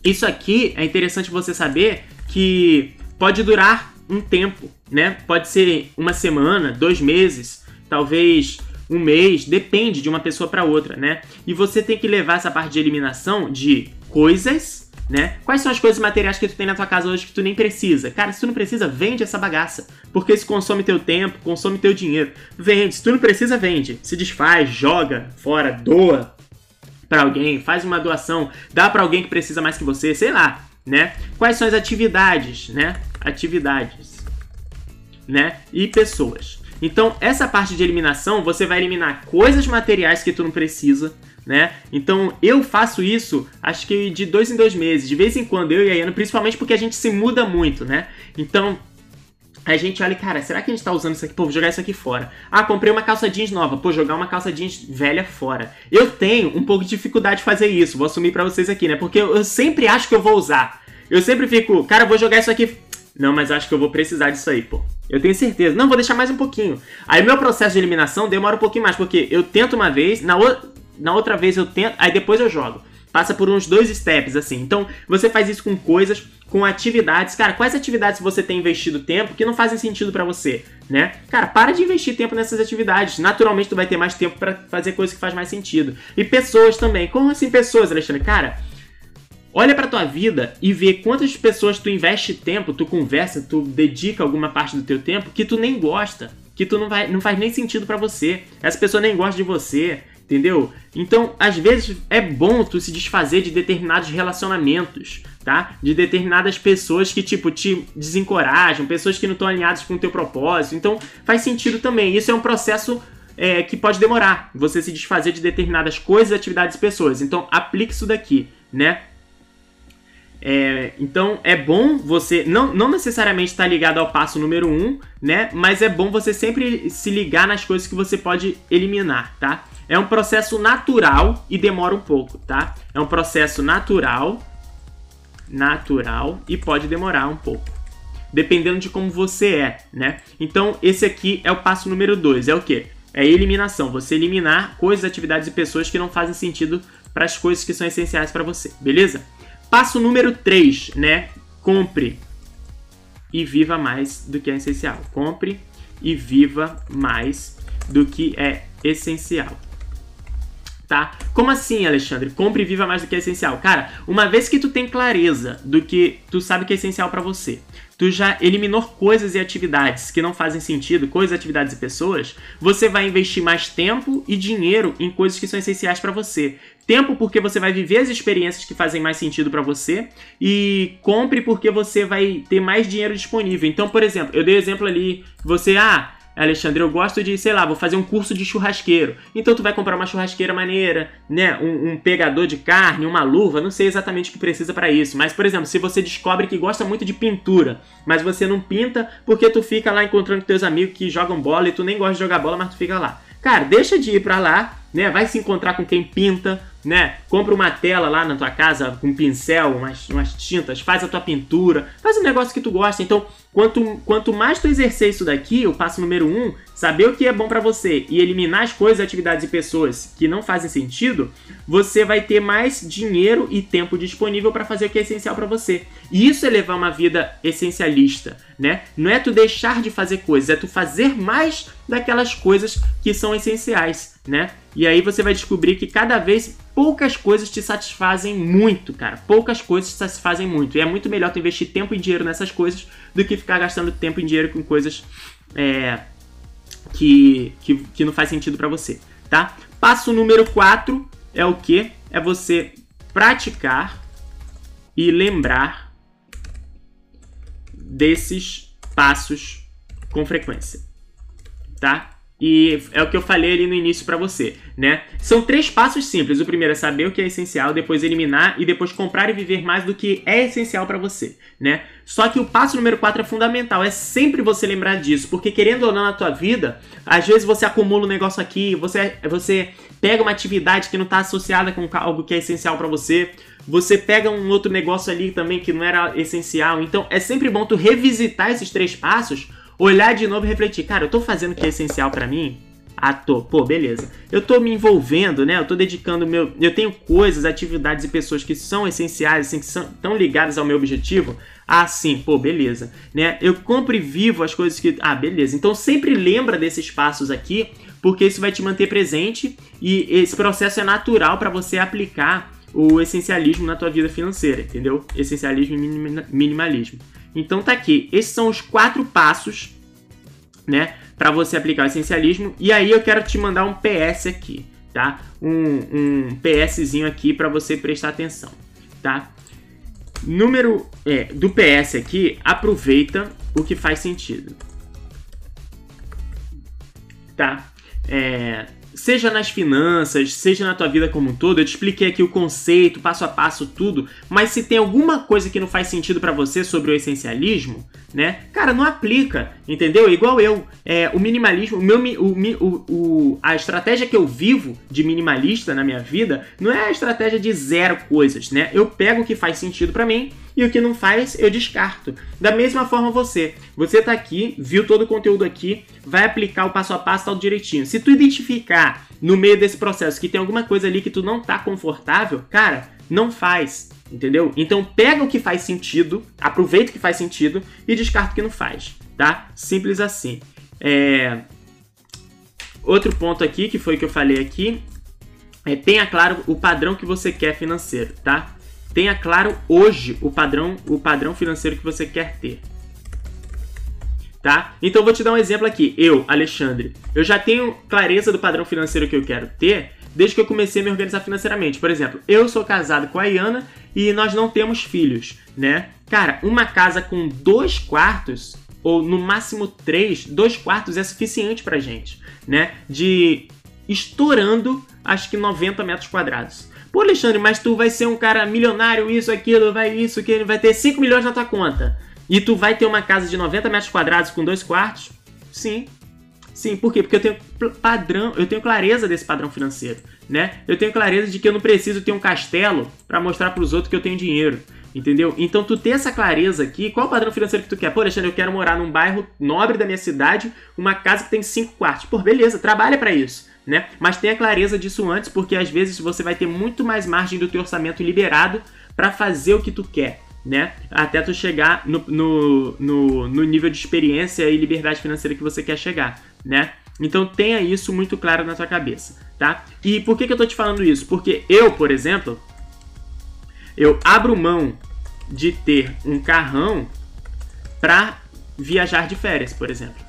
isso aqui é interessante você saber que pode durar um tempo, né? Pode ser uma semana, dois meses, talvez um mês, depende de uma pessoa para outra, né? E você tem que levar essa parte de eliminação de coisas, né? Quais são as coisas materiais que tu tem na tua casa hoje que tu nem precisa? Cara, se tu não precisa, vende essa bagaça. Porque isso consome teu tempo, consome teu dinheiro. Vende. Se tu não precisa, vende. Se desfaz, joga fora, doa para alguém, faz uma doação, dá para alguém que precisa mais que você, sei lá, né? Quais são as atividades, né? Atividades, né? E pessoas. Então, essa parte de eliminação, você vai eliminar coisas materiais que tu não precisa, né? Então, eu faço isso, acho que de dois em dois meses. De vez em quando, eu e a Iana, principalmente porque a gente se muda muito, né? Então, a gente olha, cara, será que a gente tá usando isso aqui? Pô, vou jogar isso aqui fora. Ah, comprei uma calça jeans nova. Pô, jogar uma calça jeans velha fora. Eu tenho um pouco de dificuldade de fazer isso. Vou assumir para vocês aqui, né? Porque eu, sempre acho que eu vou usar. Eu sempre fico, cara, vou jogar isso aqui. Não, mas acho que eu vou precisar disso aí, pô. Eu tenho certeza. Não, vou deixar mais um pouquinho. Aí meu processo de eliminação demora um pouquinho mais, porque eu tento uma vez, na, o... na outra vez eu tento, aí depois eu jogo. Passa por uns dois steps, assim. Então, você faz isso com coisas, com atividades. Cara, quais atividades você tem investido tempo que não fazem sentido para você, né? Cara, para de investir tempo nessas atividades. Naturalmente, tu vai ter mais tempo para fazer coisas que faz mais sentido. E pessoas também. Como assim pessoas, Alexandre? Cara, Olha para tua vida e vê quantas pessoas tu investe tempo, tu conversa, tu dedica alguma parte do teu tempo que tu nem gosta, que tu não, vai, não faz nem sentido para você. Essa pessoa nem gosta de você, entendeu? Então, às vezes é bom tu se desfazer de determinados relacionamentos, tá? De determinadas pessoas que tipo te desencorajam, pessoas que não estão alinhadas com o teu propósito. Então, faz sentido também. Isso é um processo é, que pode demorar, você se desfazer de determinadas coisas, atividades e pessoas. Então, aplique isso daqui, né? É, então é bom você não, não necessariamente estar tá ligado ao passo número 1, um, né? Mas é bom você sempre se ligar nas coisas que você pode eliminar, tá? É um processo natural e demora um pouco, tá? É um processo natural, natural e pode demorar um pouco, dependendo de como você é, né? Então esse aqui é o passo número 2, é o que? É eliminação, você eliminar coisas, atividades e pessoas que não fazem sentido para as coisas que são essenciais para você, beleza? Passo número 3, né? Compre e viva mais do que é essencial. Compre e viva mais do que é essencial. Tá? Como assim, Alexandre? Compre e viva mais do que é essencial. Cara, uma vez que tu tem clareza do que tu sabe que é essencial para você, tu já eliminou coisas e atividades que não fazem sentido, coisas, atividades e pessoas, você vai investir mais tempo e dinheiro em coisas que são essenciais para você. Tempo porque você vai viver as experiências que fazem mais sentido para você e compre porque você vai ter mais dinheiro disponível. Então, por exemplo, eu dei exemplo ali, você ah, Alexandre, eu gosto de, sei lá, vou fazer um curso de churrasqueiro. Então tu vai comprar uma churrasqueira maneira, né? Um, um pegador de carne, uma luva, não sei exatamente o que precisa para isso. Mas, por exemplo, se você descobre que gosta muito de pintura, mas você não pinta porque tu fica lá encontrando teus amigos que jogam bola e tu nem gosta de jogar bola, mas tu fica lá. Cara, deixa de ir pra lá, né? Vai se encontrar com quem pinta, né? Compra uma tela lá na tua casa com um pincel, umas, umas tintas, faz a tua pintura, faz um negócio que tu gosta. Então, quanto, quanto mais tu exercer isso daqui, o passo número um, saber o que é bom para você e eliminar as coisas, atividades e pessoas que não fazem sentido, você vai ter mais dinheiro e tempo disponível para fazer o que é essencial para você. E isso é levar uma vida essencialista, né? Não é tu deixar de fazer coisas, é tu fazer mais daquelas coisas que são essenciais, né? E aí você vai descobrir que cada vez poucas coisas te satisfazem muito, cara. Poucas coisas te satisfazem muito. E é muito melhor tu investir tempo e dinheiro nessas coisas do que ficar gastando tempo e dinheiro com coisas é, que, que, que não faz sentido para você, tá? Passo número 4 é o que? É você praticar e lembrar desses passos com frequência, tá? E é o que eu falei ali no início para você, né? São três passos simples. O primeiro é saber o que é essencial, depois eliminar e depois comprar e viver mais do que é essencial para você, né? Só que o passo número quatro é fundamental, é sempre você lembrar disso, porque querendo ou não na tua vida, às vezes você acumula um negócio aqui, você você pega uma atividade que não está associada com algo que é essencial para você, você pega um outro negócio ali também que não era essencial. Então é sempre bom tu revisitar esses três passos olhar de novo e refletir, cara, eu tô fazendo o que é essencial para mim? Ah, tô. Pô, beleza. Eu tô me envolvendo, né? Eu tô dedicando meu. Eu tenho coisas, atividades e pessoas que são essenciais, assim, que são tão ligadas ao meu objetivo. Ah, sim, pô, beleza. Né? Eu compro e vivo as coisas que. Ah, beleza. Então sempre lembra desses passos aqui, porque isso vai te manter presente e esse processo é natural para você aplicar o essencialismo na tua vida financeira, entendeu? Essencialismo e minimalismo. Então tá aqui. Esses são os quatro passos, né? para você aplicar o essencialismo. E aí eu quero te mandar um PS aqui, tá? Um, um PSzinho aqui para você prestar atenção, tá? Número é, do PS aqui, aproveita o que faz sentido, tá? É, seja nas finanças, seja na tua vida como um todo, eu te expliquei aqui o conceito, passo a passo, tudo, mas se tem alguma coisa que não faz sentido para você sobre o essencialismo, né? Cara, não aplica, entendeu? Igual eu, é, o minimalismo, o meu, o, o, o, a estratégia que eu vivo de minimalista na minha vida não é a estratégia de zero coisas, né? Eu pego o que faz sentido para mim e o que não faz eu descarto. Da mesma forma você, você tá aqui, viu todo o conteúdo aqui, vai aplicar o passo a passo tal direitinho. Se tu identificar no meio desse processo que tem alguma coisa ali que tu não tá confortável, cara, não faz. Entendeu? Então pega o que faz sentido, aproveita o que faz sentido e descarta o que não faz, tá? Simples assim. É... Outro ponto aqui, que foi o que eu falei aqui, é tenha claro o padrão que você quer financeiro, tá? Tenha claro hoje o padrão, o padrão financeiro que você quer ter. Tá? Então vou te dar um exemplo aqui. Eu, Alexandre, eu já tenho clareza do padrão financeiro que eu quero ter desde que eu comecei a me organizar financeiramente. Por exemplo, eu sou casado com a Iana e nós não temos filhos, né? Cara, uma casa com dois quartos ou no máximo três, dois quartos é suficiente pra gente, né? De estourando acho que 90 metros quadrados. Pô, Alexandre, mas tu vai ser um cara milionário, isso, aquilo, vai isso, aquilo, vai ter 5 milhões na tua conta. E tu vai ter uma casa de 90 metros quadrados com dois quartos? Sim. Sim, por quê? Porque eu tenho padrão, eu tenho clareza desse padrão financeiro, né? Eu tenho clareza de que eu não preciso ter um castelo para mostrar para os outros que eu tenho dinheiro, entendeu? Então tu ter essa clareza aqui, qual o padrão financeiro que tu quer? Pô, Alexandre, eu quero morar num bairro nobre da minha cidade, uma casa que tem cinco quartos. Pô, beleza, trabalha para isso né? Mas tenha clareza disso antes, porque às vezes você vai ter muito mais margem do teu orçamento liberado para fazer o que tu quer, né? Até tu chegar no, no, no, no nível de experiência e liberdade financeira que você quer chegar, né? Então tenha isso muito claro na tua cabeça, tá? E por que, que eu tô te falando isso? Porque eu, por exemplo, eu abro mão de ter um carrão para viajar de férias, por exemplo.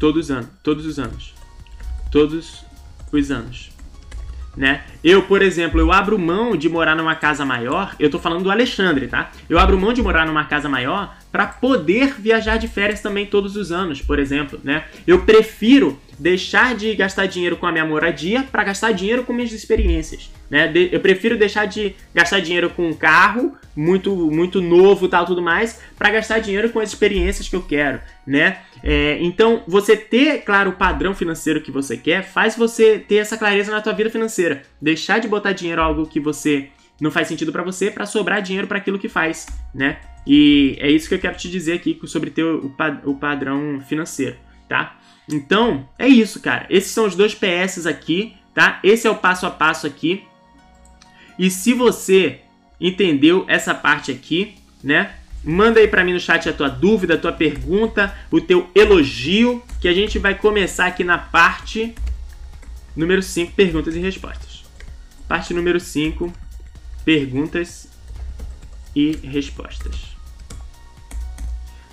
Todos os anos, todos os anos todos os anos. Né? Eu, por exemplo, eu abro mão de morar numa casa maior. Eu tô falando do Alexandre, tá? Eu abro mão de morar numa casa maior para poder viajar de férias também todos os anos, por exemplo, né? Eu prefiro deixar de gastar dinheiro com a minha moradia para gastar dinheiro com minhas experiências, né? Eu prefiro deixar de gastar dinheiro com um carro muito muito novo, tal, tudo mais, para gastar dinheiro com as experiências que eu quero, né? É, então, você ter claro o padrão financeiro que você quer faz você ter essa clareza na tua vida financeira. Deixar de botar dinheiro algo que você não faz sentido para você para sobrar dinheiro para aquilo que faz, né? E é isso que eu quero te dizer aqui sobre ter o, o padrão financeiro, tá? Então, é isso, cara. Esses são os dois PS aqui, tá? Esse é o passo a passo aqui. E se você entendeu essa parte aqui, né? Manda aí para mim no chat a tua dúvida, a tua pergunta, o teu elogio, que a gente vai começar aqui na parte número 5, perguntas e respostas. Parte número 5, perguntas e respostas.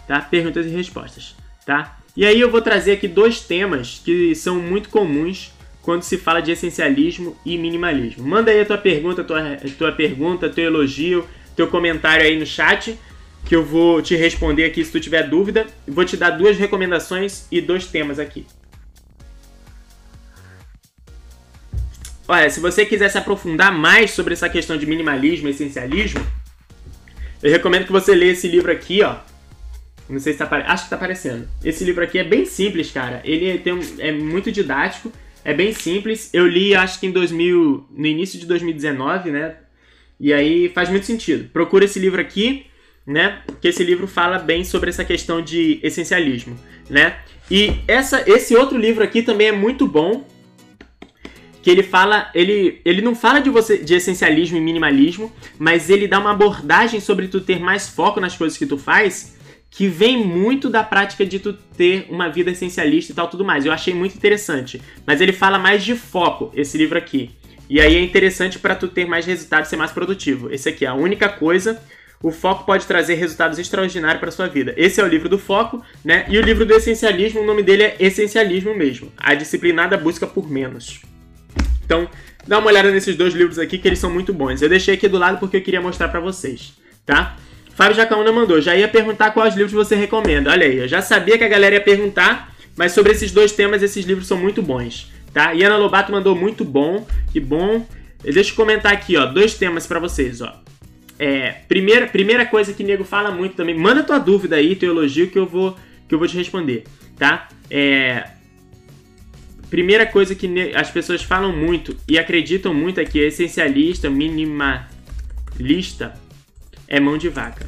Tá? Perguntas e respostas, tá? E aí eu vou trazer aqui dois temas que são muito comuns quando se fala de essencialismo e minimalismo. Manda aí a tua pergunta, tua, tua pergunta, teu elogio, teu comentário aí no chat, que eu vou te responder aqui se tu tiver dúvida. Vou te dar duas recomendações e dois temas aqui. Olha, se você quiser se aprofundar mais sobre essa questão de minimalismo e essencialismo, eu recomendo que você leia esse livro aqui, ó. Não sei se tá aparecendo. Acho que tá aparecendo. Esse livro aqui é bem simples, cara. Ele tem um... é muito didático, é bem simples. Eu li, acho que em 2000, no início de 2019, né? E aí faz muito sentido. Procura esse livro aqui, né? Que esse livro fala bem sobre essa questão de essencialismo, né? E essa, esse outro livro aqui também é muito bom, que ele fala, ele, ele não fala de você de essencialismo e minimalismo, mas ele dá uma abordagem sobre tu ter mais foco nas coisas que tu faz, que vem muito da prática de tu ter uma vida essencialista e tal tudo mais. Eu achei muito interessante, mas ele fala mais de foco esse livro aqui. E aí é interessante para tu ter mais resultados, ser mais produtivo. Esse aqui é a única coisa o foco pode trazer resultados extraordinários para sua vida. Esse é o livro do foco, né? E o livro do essencialismo, o nome dele é Essencialismo mesmo. A disciplinada busca por menos. Então, dá uma olhada nesses dois livros aqui que eles são muito bons. Eu deixei aqui do lado porque eu queria mostrar para vocês, tá? Fábio Jacaúna mandou, já ia perguntar quais livros você recomenda. Olha aí, eu já sabia que a galera ia perguntar, mas sobre esses dois temas, esses livros são muito bons, tá? E Ana Lobato mandou muito bom, que bom. Deixa eu comentar aqui, ó, dois temas para vocês, ó. É, primeira, primeira coisa que nego fala muito também, manda tua dúvida aí, teu elogio que eu vou que eu vou te responder, tá? É, primeira coisa que as pessoas falam muito e acreditam muito é que essencialista, minimalista é mão de vaca.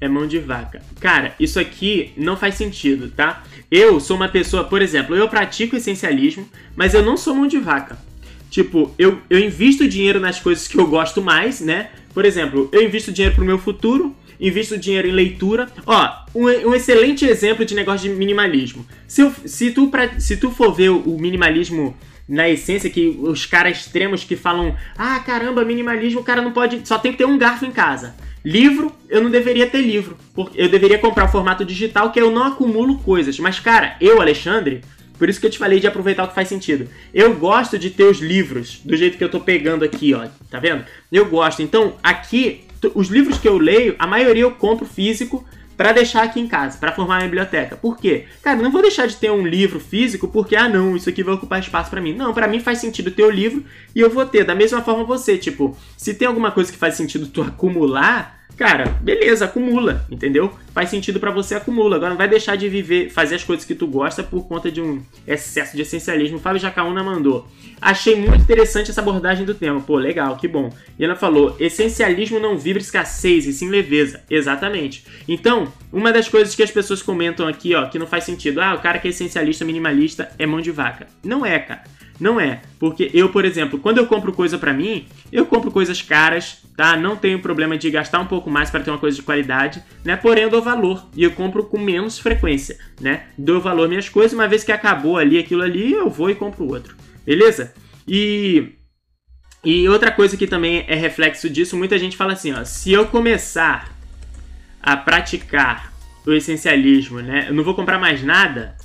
É mão de vaca. Cara, isso aqui não faz sentido, tá? Eu sou uma pessoa, por exemplo, eu pratico essencialismo, mas eu não sou mão de vaca. Tipo, eu, eu invisto dinheiro nas coisas que eu gosto mais, né? Por exemplo, eu invisto dinheiro pro meu futuro, invisto dinheiro em leitura. Ó, um, um excelente exemplo de negócio de minimalismo. Se, eu, se, tu, pra, se tu for ver o minimalismo na essência, que os caras extremos que falam: ah, caramba, minimalismo, o cara não pode. Só tem que ter um garfo em casa. Livro, eu não deveria ter livro. Porque eu deveria comprar o formato digital, que eu não acumulo coisas. Mas, cara, eu, Alexandre, por isso que eu te falei de aproveitar o que faz sentido. Eu gosto de ter os livros do jeito que eu tô pegando aqui, ó. Tá vendo? Eu gosto. Então, aqui os livros que eu leio, a maioria eu compro físico para deixar aqui em casa, para formar uma biblioteca. Por quê? Cara, não vou deixar de ter um livro físico porque, ah, não, isso aqui vai ocupar espaço para mim. Não, para mim faz sentido ter o livro e eu vou ter. Da mesma forma você, tipo, se tem alguma coisa que faz sentido tu acumular, cara, beleza, acumula, entendeu? Faz sentido para você, acumula. Agora não vai deixar de viver, fazer as coisas que tu gosta por conta de um excesso de essencialismo. Fábio Jacaúna mandou. Achei muito interessante essa abordagem do tema. Pô, legal, que bom. E ela falou: essencialismo não vibra escassez e sim leveza. Exatamente. Então, uma das coisas que as pessoas comentam aqui, ó, que não faz sentido. Ah, o cara que é essencialista, minimalista, é mão de vaca. Não é, cara. Não é, porque eu, por exemplo, quando eu compro coisa para mim, eu compro coisas caras, tá? Não tenho problema de gastar um pouco mais para ter uma coisa de qualidade, né? Porém, eu dou valor e eu compro com menos frequência, né? Dou valor minhas coisas, uma vez que acabou ali aquilo ali, eu vou e compro outro. Beleza? E e outra coisa que também é reflexo disso, muita gente fala assim, ó, se eu começar a praticar o essencialismo, né? Eu não vou comprar mais nada,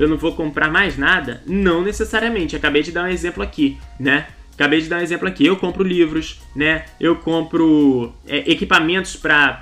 eu não vou comprar mais nada? Não necessariamente. Acabei de dar um exemplo aqui, né? Acabei de dar um exemplo aqui. Eu compro livros, né? Eu compro é, equipamentos para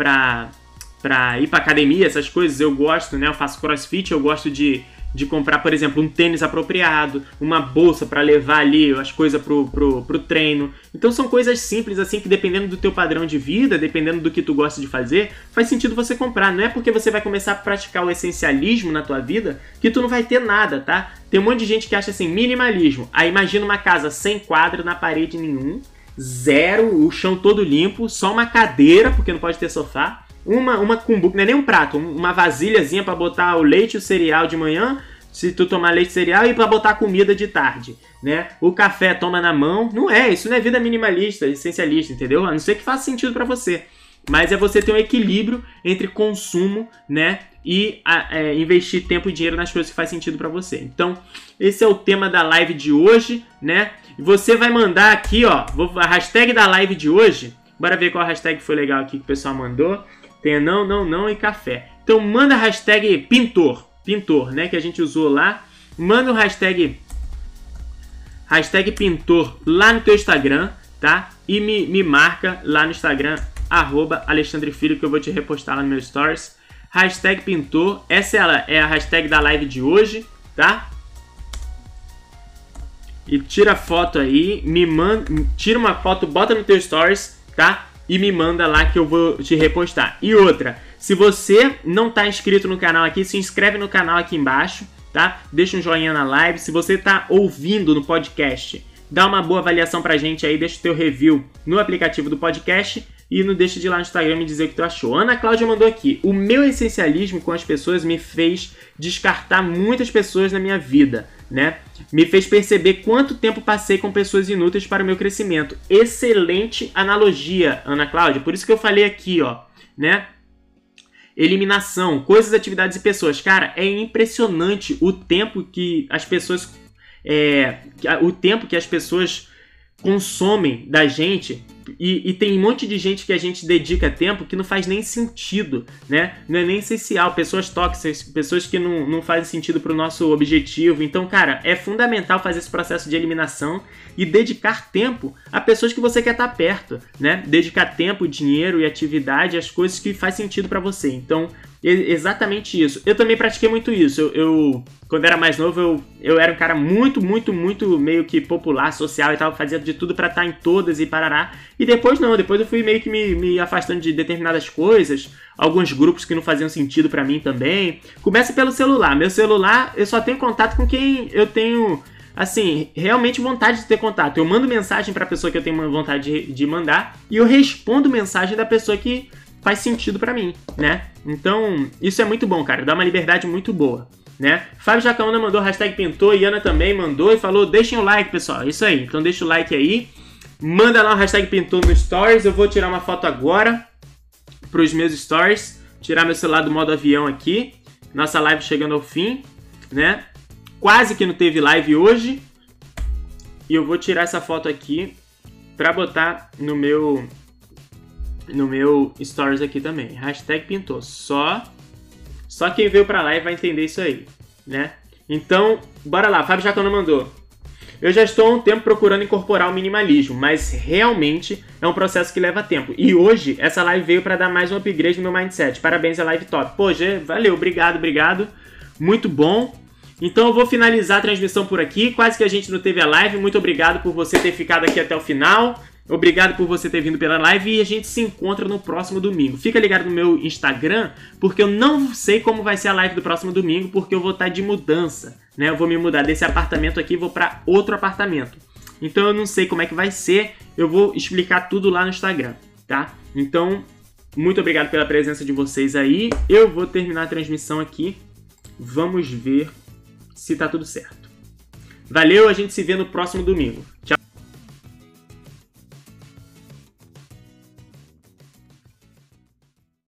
pra ir pra academia, essas coisas. Eu gosto, né? Eu faço crossfit, eu gosto de de comprar, por exemplo, um tênis apropriado, uma bolsa para levar ali as coisas pro, pro, pro treino. Então são coisas simples assim que dependendo do teu padrão de vida, dependendo do que tu gosta de fazer, faz sentido você comprar. Não é porque você vai começar a praticar o essencialismo na tua vida que tu não vai ter nada, tá? Tem um monte de gente que acha assim, minimalismo. Aí imagina uma casa sem quadro na parede nenhum, zero, o chão todo limpo, só uma cadeira, porque não pode ter sofá uma, uma cumbuca, não é nem um prato, uma vasilhazinha para botar o leite e o cereal de manhã, se tu tomar leite e cereal, e para botar comida de tarde, né? O café toma na mão. Não é, isso não é vida minimalista, essencialista, entendeu? A não ser que faça sentido para você. Mas é você ter um equilíbrio entre consumo, né? E é, investir tempo e dinheiro nas coisas que faz sentido para você. Então, esse é o tema da live de hoje, né? E você vai mandar aqui, ó, a hashtag da live de hoje. Bora ver qual hashtag foi legal aqui que o pessoal mandou. Tem não, não, não e café. Então manda a hashtag pintor, pintor, né, que a gente usou lá. Manda o hashtag hashtag pintor lá no teu Instagram, tá? E me, me marca lá no Instagram, arroba Alexandre Filho, que eu vou te repostar lá no meu stories. Hashtag pintor, essa é é a hashtag da live de hoje, tá? E tira foto aí, me manda, tira uma foto, bota no teu stories, tá? E me manda lá que eu vou te repostar. E outra, se você não está inscrito no canal aqui, se inscreve no canal aqui embaixo, tá? Deixa um joinha na live. Se você está ouvindo no podcast, dá uma boa avaliação pra gente aí, deixa o teu review no aplicativo do podcast. E não deixe de ir lá no Instagram me dizer o que tu achou. Ana Cláudia mandou aqui. O meu essencialismo com as pessoas me fez descartar muitas pessoas na minha vida, né? Me fez perceber quanto tempo passei com pessoas inúteis para o meu crescimento. Excelente analogia, Ana Cláudia. Por isso que eu falei aqui, ó, né? Eliminação, coisas, atividades e pessoas. Cara, é impressionante o tempo que as pessoas. É, o tempo que as pessoas consomem da gente e, e, tem um monte de gente que a gente dedica tempo que não faz nem sentido, né? Não é nem essencial. Pessoas tóxicas, pessoas que não, não fazem sentido para o nosso objetivo. Então, cara, é fundamental fazer esse processo de eliminação e dedicar tempo a pessoas que você quer estar perto, né? Dedicar tempo, dinheiro e atividade às coisas que faz sentido para você. Então, exatamente isso. Eu também pratiquei muito isso. Eu, eu, quando era mais novo, eu, eu era um cara muito, muito, muito meio que popular, social e tal, fazia de tudo para estar em todas e parará. E depois não, depois eu fui meio que me, me afastando de determinadas coisas, alguns grupos que não faziam sentido para mim também. Começa pelo celular. Meu celular, eu só tenho contato com quem eu tenho assim, realmente vontade de ter contato. Eu mando mensagem para a pessoa que eu tenho vontade de, de mandar e eu respondo mensagem da pessoa que faz sentido para mim, né? Então, isso é muito bom, cara. Dá uma liberdade muito boa, né? Fábio Jacaúna mandou hashtag pintou, e Ana também mandou e falou: deixem o like, pessoal. Isso aí. Então deixa o like aí. Manda lá o hashtag pintou no stories. Eu vou tirar uma foto agora pros meus stories. Tirar meu celular do modo avião aqui. Nossa live chegando ao fim, né? Quase que não teve live hoje. E eu vou tirar essa foto aqui pra botar no meu no meu stories aqui também. Hashtag pintou. Só, só quem veio pra live vai entender isso aí, né? Então, bora lá. Fábio Jacona mandou. Eu já estou há um tempo procurando incorporar o minimalismo, mas realmente é um processo que leva tempo. E hoje, essa live veio para dar mais um upgrade no meu mindset. Parabéns a live top. Pô, Gê, valeu, obrigado, obrigado. Muito bom. Então eu vou finalizar a transmissão por aqui. Quase que a gente não teve a live. Muito obrigado por você ter ficado aqui até o final. Obrigado por você ter vindo pela live e a gente se encontra no próximo domingo. Fica ligado no meu Instagram, porque eu não sei como vai ser a live do próximo domingo, porque eu vou estar de mudança, né? Eu vou me mudar desse apartamento aqui e vou para outro apartamento. Então eu não sei como é que vai ser, eu vou explicar tudo lá no Instagram, tá? Então, muito obrigado pela presença de vocês aí. Eu vou terminar a transmissão aqui. Vamos ver se tá tudo certo. Valeu, a gente se vê no próximo domingo. Tchau.